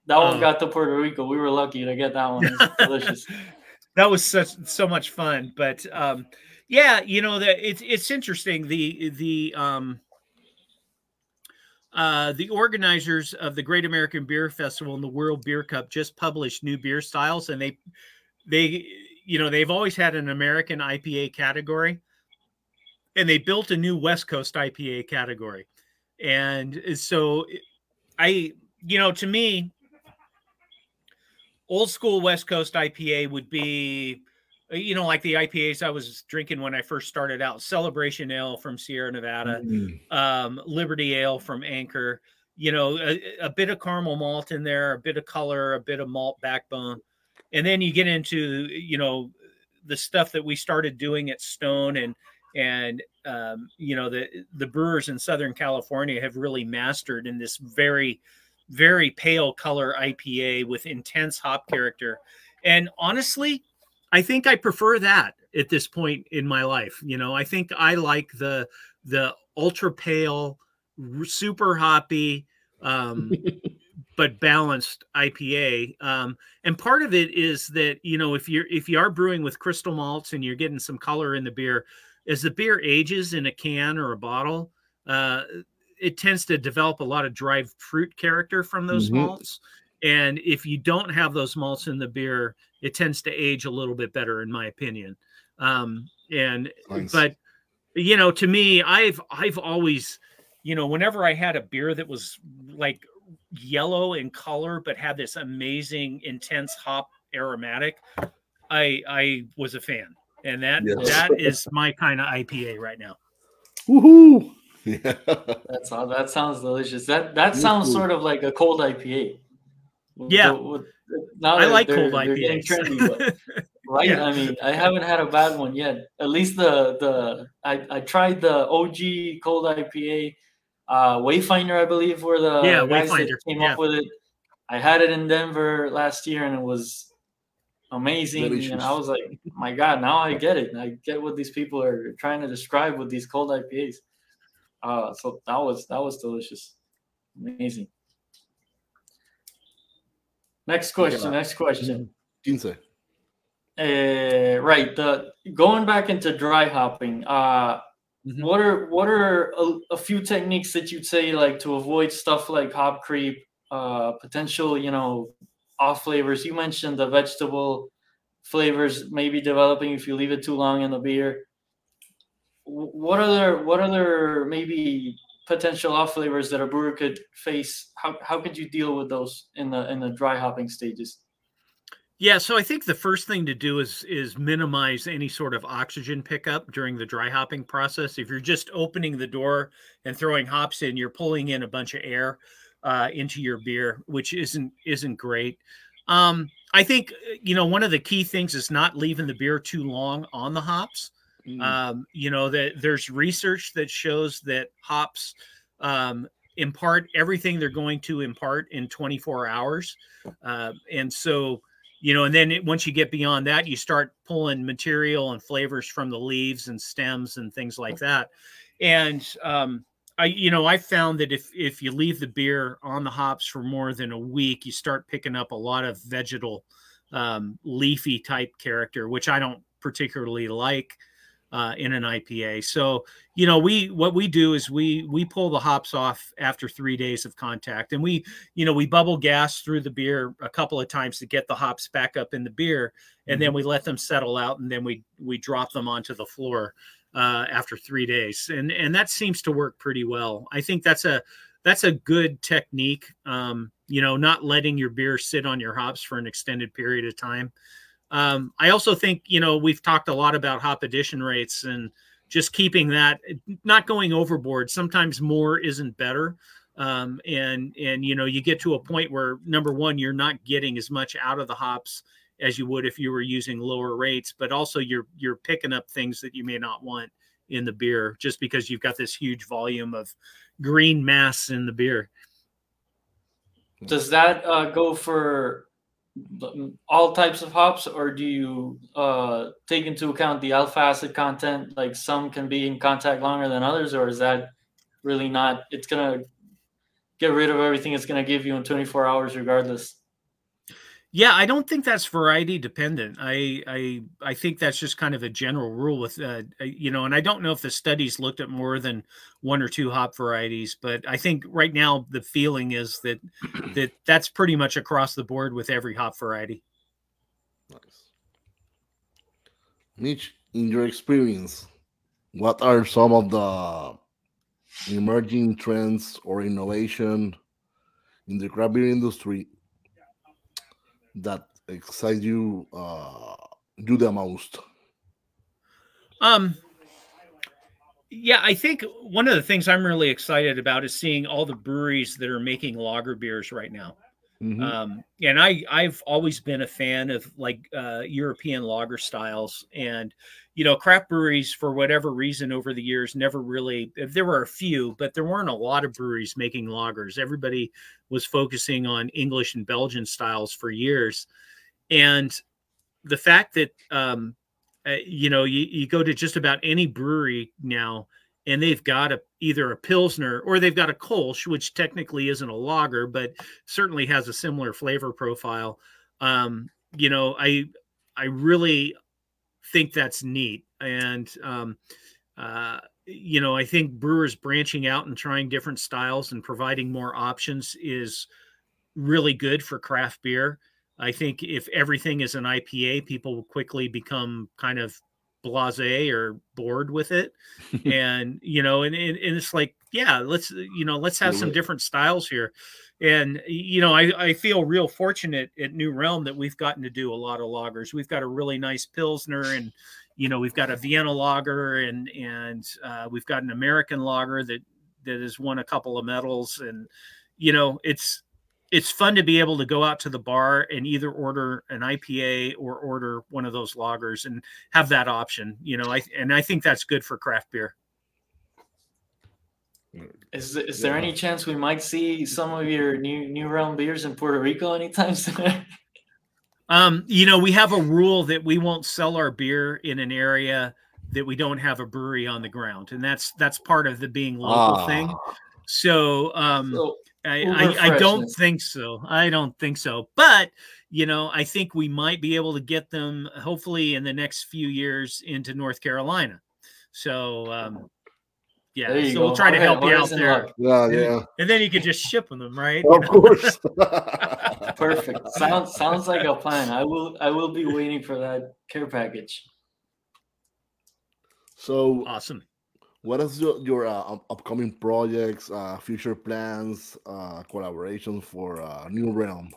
B: That one uh, got to Puerto Rico. We were lucky to get that one. delicious.
C: That was such so much fun. But um, yeah, you know that it's it's interesting. The the um, uh, the organizers of the Great American Beer Festival and the World Beer Cup just published new beer styles, and they they you know they've always had an American IPA category, and they built a new West Coast IPA category, and so I you know to me old school West Coast IPA would be you know, like the IPAs I was drinking when I first started out, Celebration Ale from Sierra Nevada,
A: Mm.
C: um, Liberty Ale from Anchor. You know, a, a bit of caramel malt in there, a bit of color, a bit of malt backbone, and then you get into you know the stuff that we started doing at Stone and and um, you know the the brewers in Southern California have really mastered in this very very pale color IPA with intense hop character. And honestly, I think I prefer that at this point in my life. You know, I think I like the the ultra pale, super hoppy, um, but balanced IPA. Um, and part of it is that you know if you're if you are brewing with crystal malts and you're getting some color in the beer, as the beer ages in a can or a bottle, uh, it tends to develop a lot of dried fruit character from those
A: Mhm.
C: malts. And if you don't have those malts in the beer, it tends to age a little bit better, in my opinion. Um, and
A: Nice.
C: but you know, to me, I've I've always, you know, whenever I had a beer that was like yellow in color but had this amazing intense hop aromatic, I I was a fan. And that
A: Yes.
C: that is my kind of IPA right now.
A: Woohoo! Yeah.
B: That's all. That sounds delicious. That that
A: Me
B: sounds
A: too.
B: sort of like a cold IPA.
C: Yeah.
B: The- with- now
C: I like cold
B: they're
C: IPAs.
B: trendy, right?
C: Yeah.
B: I mean, I haven't had a bad one yet. At least the the I, I tried the OG cold IPA, uh, Wayfinder, I believe, were the
C: Yeah,
B: guys that
C: Wayfinder,
B: came
C: yeah.
B: up with it. I had it in Denver last year, and it was amazing. And I was like, my God, now I get it. I get what these people are trying to describe with these cold IPAs. Uh, so that was that was delicious, amazing. Next question. Next question.
A: 15.
B: Uh, right. The going back into dry hopping. Uh,
C: Mhm.
B: what are what are a, a few techniques that you'd say like to avoid stuff like hop creep, uh, potential you know off flavors? You mentioned the vegetable flavors maybe developing if you leave it too long in the beer. What other what other maybe potential off flavors that a brewer could face? How how could you deal with those in the in the dry hopping stages?
C: Yeah, so I think the first thing to do is is minimize any sort of oxygen pickup during the dry hopping process. If you're just opening the door and throwing hops in, you're pulling in a bunch of air uh, into your beer, which isn't isn't great. Um, I think uh, you know one of the key things is not leaving the beer too long on the hops.
A: Mm.
C: Um, you know that there's research that shows that hops um, impart everything they're going to impart in 24 hours, uh, and so you know, and then it, once you get beyond that, you start pulling material and flavors from the leaves and stems and things like that. And um, I, you know, I found that if if you leave the beer on the hops for more than a week, you start picking up a lot of vegetal, um, leafy type character, which I don't particularly like uh, in an IPA. So you know, we what we do is we we pull the hops off after three days of contact, and we you know we bubble gas through the beer a couple of times to get the hops back up in the beer, and then we let them settle out, and then we we drop them onto the floor uh, after three days, and and that seems to work pretty well. I think that's a that's a good technique. Um, you know, not letting your beer sit on your hops for an extended period of time. Um, I also think you know we've talked a lot about hop addition rates and just keeping that not going overboard. Sometimes more isn't better. Um, and and you know you get to a point where number one you're not getting as much out of the hops as you would if you were using lower rates, but also you're you're picking up things that you may not want in the beer just because you've got this huge volume of green mass in the beer.
B: Does that uh, go for all types of hops, or do you uh, take into account the alpha acid content? Like some can be in contact longer than others, or is that really not? It's gonna get rid of everything it's gonna give you in 24 hours, regardless.
C: Yeah, I don't think that's variety dependent. I I I think that's just kind of a general rule with uh, uh, you know, and I don't know if the studies looked at more than one or two hop varieties, but I think right now the feeling is that that that's pretty much across the board with every hop variety.
A: Nice. Mitch, in your experience, what are some of the emerging trends or innovation in the craft beer industry that excite you uh, you the most?
C: Um, yeah, I think one of the things I'm really excited about is seeing all the breweries that are making lager beers right now. Mm-hmm. Um, and I I've always been a fan of like uh, European lager styles, and you know, craft breweries for whatever reason over the years never really. There were a few, but there weren't a lot of breweries making lagers. Everybody was focusing on English and Belgian styles for years, and the fact that um, uh, you know you, you go to just about any brewery now and they've got a either a pilsner or they've got a kolsch which technically isn't a lager but certainly has a similar flavor profile. Um, you know i i really think that's neat. And um, uh, you know i think brewers branching out and trying different styles and providing more options is really good for craft beer. I think if everything is an IPA, people will quickly become kind of blase or bored with it. and, you know, and, and, and, it's like, yeah, let's, you know, let's have some different styles here. And, you know, I, I feel real fortunate at New Realm that we've gotten to do a lot of lagers We've got a really nice Pilsner and, you know, we've got a Vienna lager and, and uh, we've got an American lager that, that has won a couple of medals. And, you know, it's, it's fun to be able to go out to the bar and either order an IPA or order one of those lagers and have that option. You know, I and I think that's good for craft beer.
B: Is is there any chance we might see some of your new new realm beers in Puerto Rico anytime soon?
C: um, you know, we have a rule that we won't sell our beer in an area that we don't have a brewery on the ground, and that's that's part of the being local ah. thing. So, um, so I, I, I, don't think so. I don't think so. But you know, I think we might be able to get them hopefully in the next few years into North Carolina. So um, yeah, so go. we'll try to help you out there.
A: Yeah, yeah.
C: And then you could just ship them, right?
A: Of course.
B: Perfect. Sounds sounds like a plan. I will I will be waiting for that care package.
A: So
C: awesome
A: what is your, your uh, upcoming projects, uh, future plans, uh, collaborations for uh, New Realm?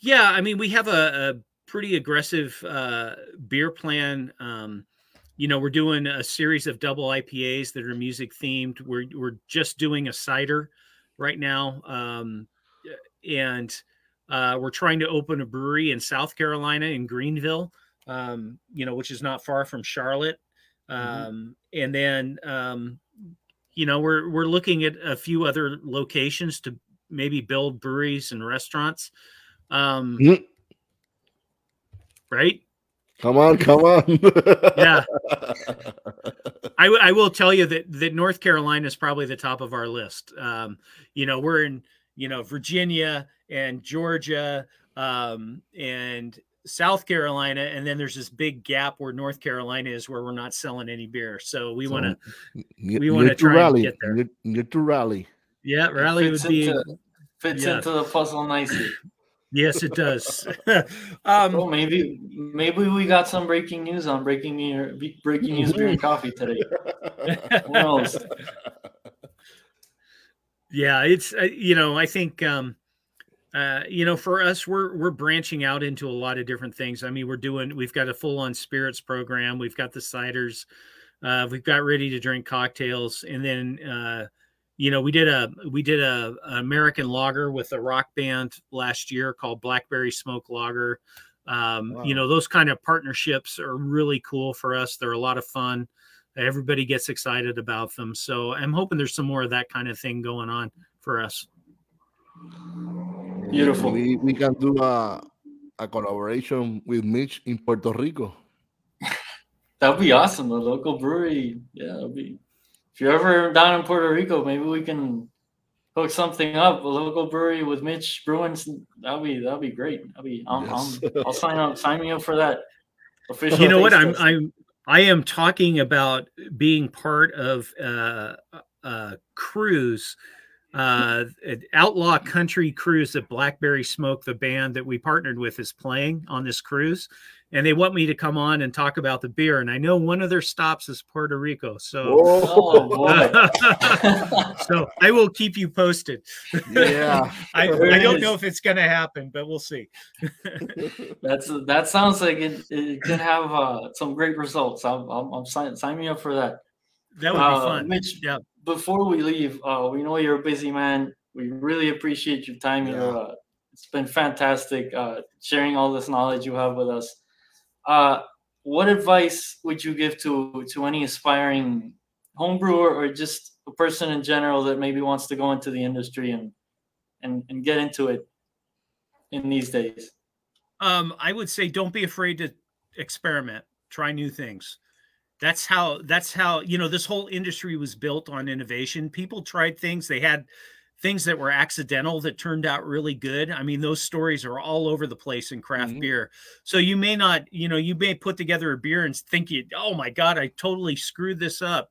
C: Yeah, I mean, we have a, a pretty aggressive uh, beer plan. Um, you know, we're doing a series of double IPAs that are music themed. We're we're just doing a cider right now, um, and uh, we're trying to open a brewery in South Carolina in Greenville. Um, you know, which is not far from Charlotte. Mm-hmm. Um, and then, um, you know, we're we're looking at a few other locations to maybe build breweries and restaurants. Um, mm-hmm. Right?
A: Come on, come on.
C: yeah. I, I will tell you that, that North Carolina is probably the top of our list. Um, you know, we're in, you know, Virginia and Georgia um, and South Carolina, and then there's this big gap where North Carolina is, where we're not selling any beer. So we so want to we want to try
A: rally.
C: and get there.
A: Need, need to rally.
C: Yeah, rally would be
B: into, fits yeah. into the puzzle nicely.
C: Yes, it does.
B: um, well, maybe maybe we got some breaking news on breaking news breaking news beer and coffee today. Who knows?
C: Yeah, it's uh, you know I think um, uh, you know, for us, we're we're branching out into a lot of different things. I mean, we're doing we've got a full on spirits program. We've got the ciders. Uh, we've got ready to drink cocktails, and then uh, you know we did a we did a, a, American lager with a rock band last year called Blackberry Smoke Lager. Um, wow. You know, those kind of partnerships are really cool for us. They're a lot of fun. Everybody gets excited about them. So I'm hoping there's some more of that kind of thing going on for us.
B: Beautiful.
A: We, we can do a, a collaboration with Mitch in Puerto Rico.
B: That'd be awesome. A local brewery. Yeah, that'll be. If you're ever down in Puerto Rico, maybe we can hook something up. A local brewery with Mitch Bruins. That'd be that'd be great. That'd be. I'm, yes. I'm, I'll sign up. Sign me up for that.
C: Official you know what? I'm I'm I am talking about being part of uh, a cruise uh, Outlaw Country Cruise that Blackberry Smoke, the band that we partnered with, is playing on this cruise. And they want me to come on and talk about the beer. And I know one of their stops is Puerto Rico. So,
B: Oh,
C: so I will keep you posted.
A: Yeah.
C: I, I don't know if it's going to happen, but we'll see.
B: That's that sounds like it, it can have uh, some great results. I'm I'm, I'm sign, sign me up for that.
C: That would be
B: Uh,
C: fun.
B: Mitch,
C: Yeah.
B: Before we leave, uh, we know you're a busy man. We really appreciate your time here.
A: Yeah.
B: Uh, it's been fantastic uh, sharing all this knowledge you have with us. Uh, what advice would you give to to any aspiring homebrewer or just a person in general that maybe wants to go into the industry and and, and get into it in these days?
C: Um, I would say don't be afraid to experiment, try new things. That's how that's how you know this whole industry was built on innovation. People tried things, they had things that were accidental that turned out really good. I mean, those stories are all over the place in craft
A: Mhm.
C: beer. So you may not, you know, you may put together a beer and think you, oh my God, I totally screwed this up.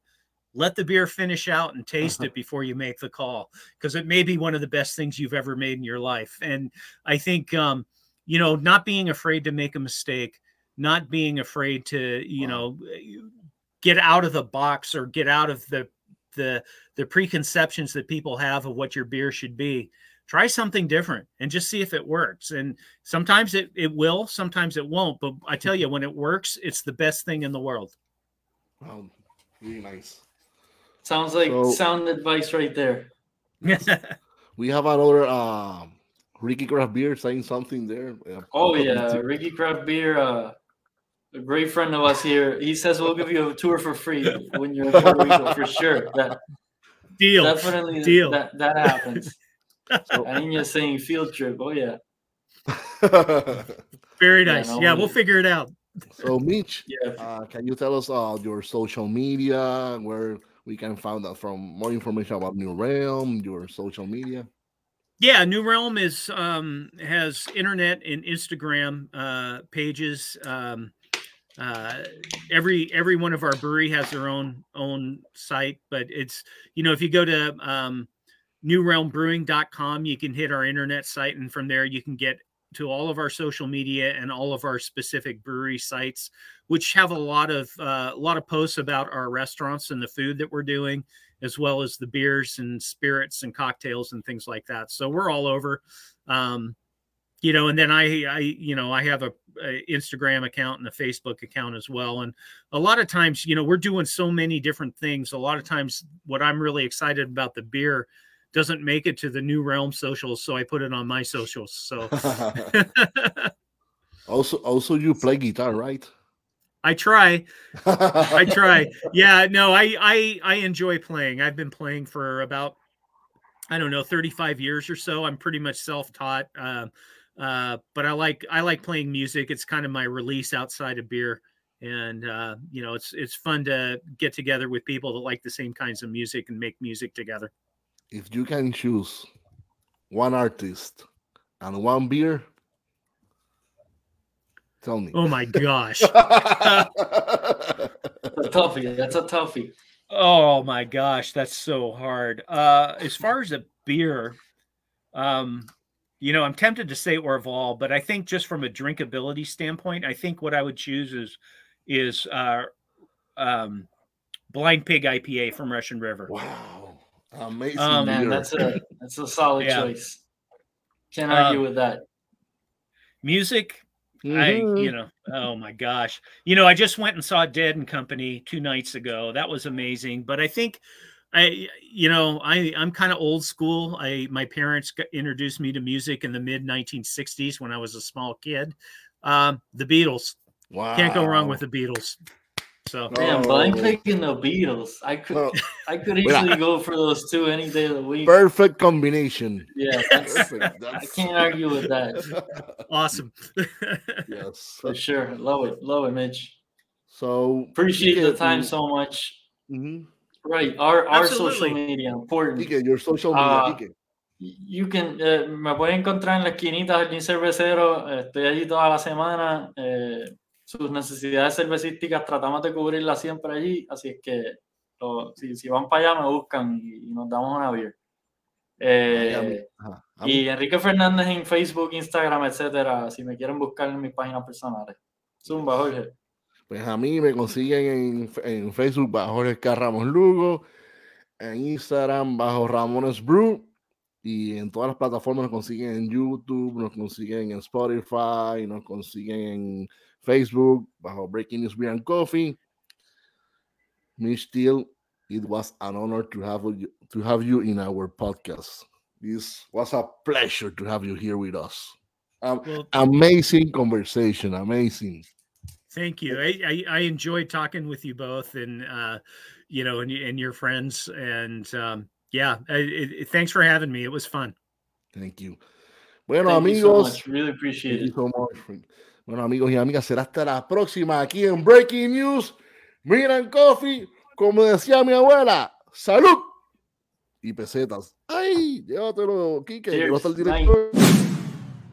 C: Let the beer finish out and taste it before you make the call because it may be one of the best things you've ever made in your life. And I think um, you know, not being afraid to make a mistake, not being afraid to, you
A: Wow.
C: know, get out of the box or get out of the the the preconceptions that people have of what your beer should be. Try something different and just see if it works. And sometimes it, it will, sometimes it won't. But I tell you, when it works, it's the best thing in the world.
A: Wow, really nice.
B: Sounds like
A: So-
B: sound advice right there.
A: We have another um, Ricky Craft Beer saying something there.
B: Oh yeah, Ricky Craft Beer, uh, a great friend of us here. He says we'll give you a tour for free when you're in Puerto Rico for sure. That
C: Deal.
B: definitely
C: Deal.
B: that that happens.
A: So-
B: I think you're saying field trip. Oh yeah,
C: Very
B: Yeah,
C: nice.
B: no
C: Yeah, we'll figure it out.
A: so Mitch,
B: yeah.
A: uh, can you tell us uh, your social media where we can find out from more information about New Realm, your social media?
C: Yeah, New Realm is um, has internet and Instagram uh, pages. Um, uh, every every one of our brewery has their own own site, but it's you know if you go to um, newrealmbrewing.com, you can hit our internet site, and from there you can get to all of our social media and all of our specific brewery sites, which have a lot of uh, a lot of posts about our restaurants and the food that we're doing as well as the beers and spirits and cocktails and things like that. So we're all over. Um, you know, and then I, I, you know, I have a, a Instagram account and a Facebook account as well. And a lot of times, you know, we're doing so many different things. A lot of times, what I'm really excited about the beer doesn't make it to the New Realm socials, so I put it on my socials. So
A: also, also you play guitar, right?
C: I try. I try. Yeah, no, I I I enjoy playing. I've been playing for about I don't know 35 years or so. I'm pretty much self-taught. Uh, uh, but I like I like playing music. It's kind of my release outside of beer, and uh, you know, it's it's fun to get together with people that like the same kinds of music and make music together.
A: If you can choose one artist and one beer, tell me.
C: Oh my gosh.
B: That's a toughie. That's a toughie.
C: Oh my gosh, that's so hard. Uh as far as a beer, um, you know, I'm tempted to say Orval, but I think just from a drinkability standpoint, I think what I would choose is is uh um Blind Pig IPA from Russian River.
A: wow, amazing
C: Um,
B: Man, that's a that's a solid
C: Yeah.
B: choice. Can't argue
C: Um,
B: with that.
C: Music, I
A: Mhm.
C: you know, oh my gosh. You know, I just went and saw Dead and Company two nights ago. That was amazing. But I think I you know, I I'm kind of old school. I my parents introduced me to music in the mid 1960s when I was a small kid. Um, the Beatles.
A: wow.
C: Can't go wrong with the Beatles. So
B: Damn, Blind
A: Oh.
B: Pig and the Beatles. I could
A: Well,
B: I could
A: Well,
B: easily go for those two any day of the week.
A: perfect combination.
B: Yeah, that's,
A: Perfect.
B: I can't argue with that
C: awesome.
A: yes.
B: for sure. Love it, love it, Mitch.
A: So
B: Appreciate the time
A: you-
B: so much.
A: mhm.
B: Right, our our social
C: Absolutely.
B: media important.
A: Ike, your social media,
B: Ah,
A: Ike.
B: You can, eh, me pueden encontrar en la esquinita Jardín Cervecero, estoy allí toda la semana. eh, sus necesidades cervecísticas tratamos de cubrirlas siempre allí, así es que lo- si, si van para allá me buscan y, y nos damos una beer. Eh, y Enrique Fernández en Facebook, Instagram, etcétera, si me quieren buscar en mis páginas personales. Zumba, Jorge.
A: Pues a mí me consiguen en, en Facebook bajo Jorge. Ramos Lugo, en Instagram bajo Ramones Brew y en todas las plataformas nos consiguen en YouTube, nos consiguen en Spotify, nos consiguen en Facebook bajo Breaking News Beer and Coffee. Miss Steele, it was an honor to have you to have you in our podcast. This was a pleasure to have you here with us. Um, well, amazing conversation, amazing.
C: Thank you. I, I, I, enjoyed talking with you both, and uh, you know, and, and your friends, and um, yeah, it, it, thanks for having me. It was fun.
A: Thank you. Bueno,
B: Thank
A: amigos,
B: so really appreciate it.
A: So bueno, amigos y amigas, será hasta la próxima aquí en Breaking News. Miran Coffee, como decía mi abuela, salud y pesetas. Ay, llévatelo, Kike, que va a estar el director.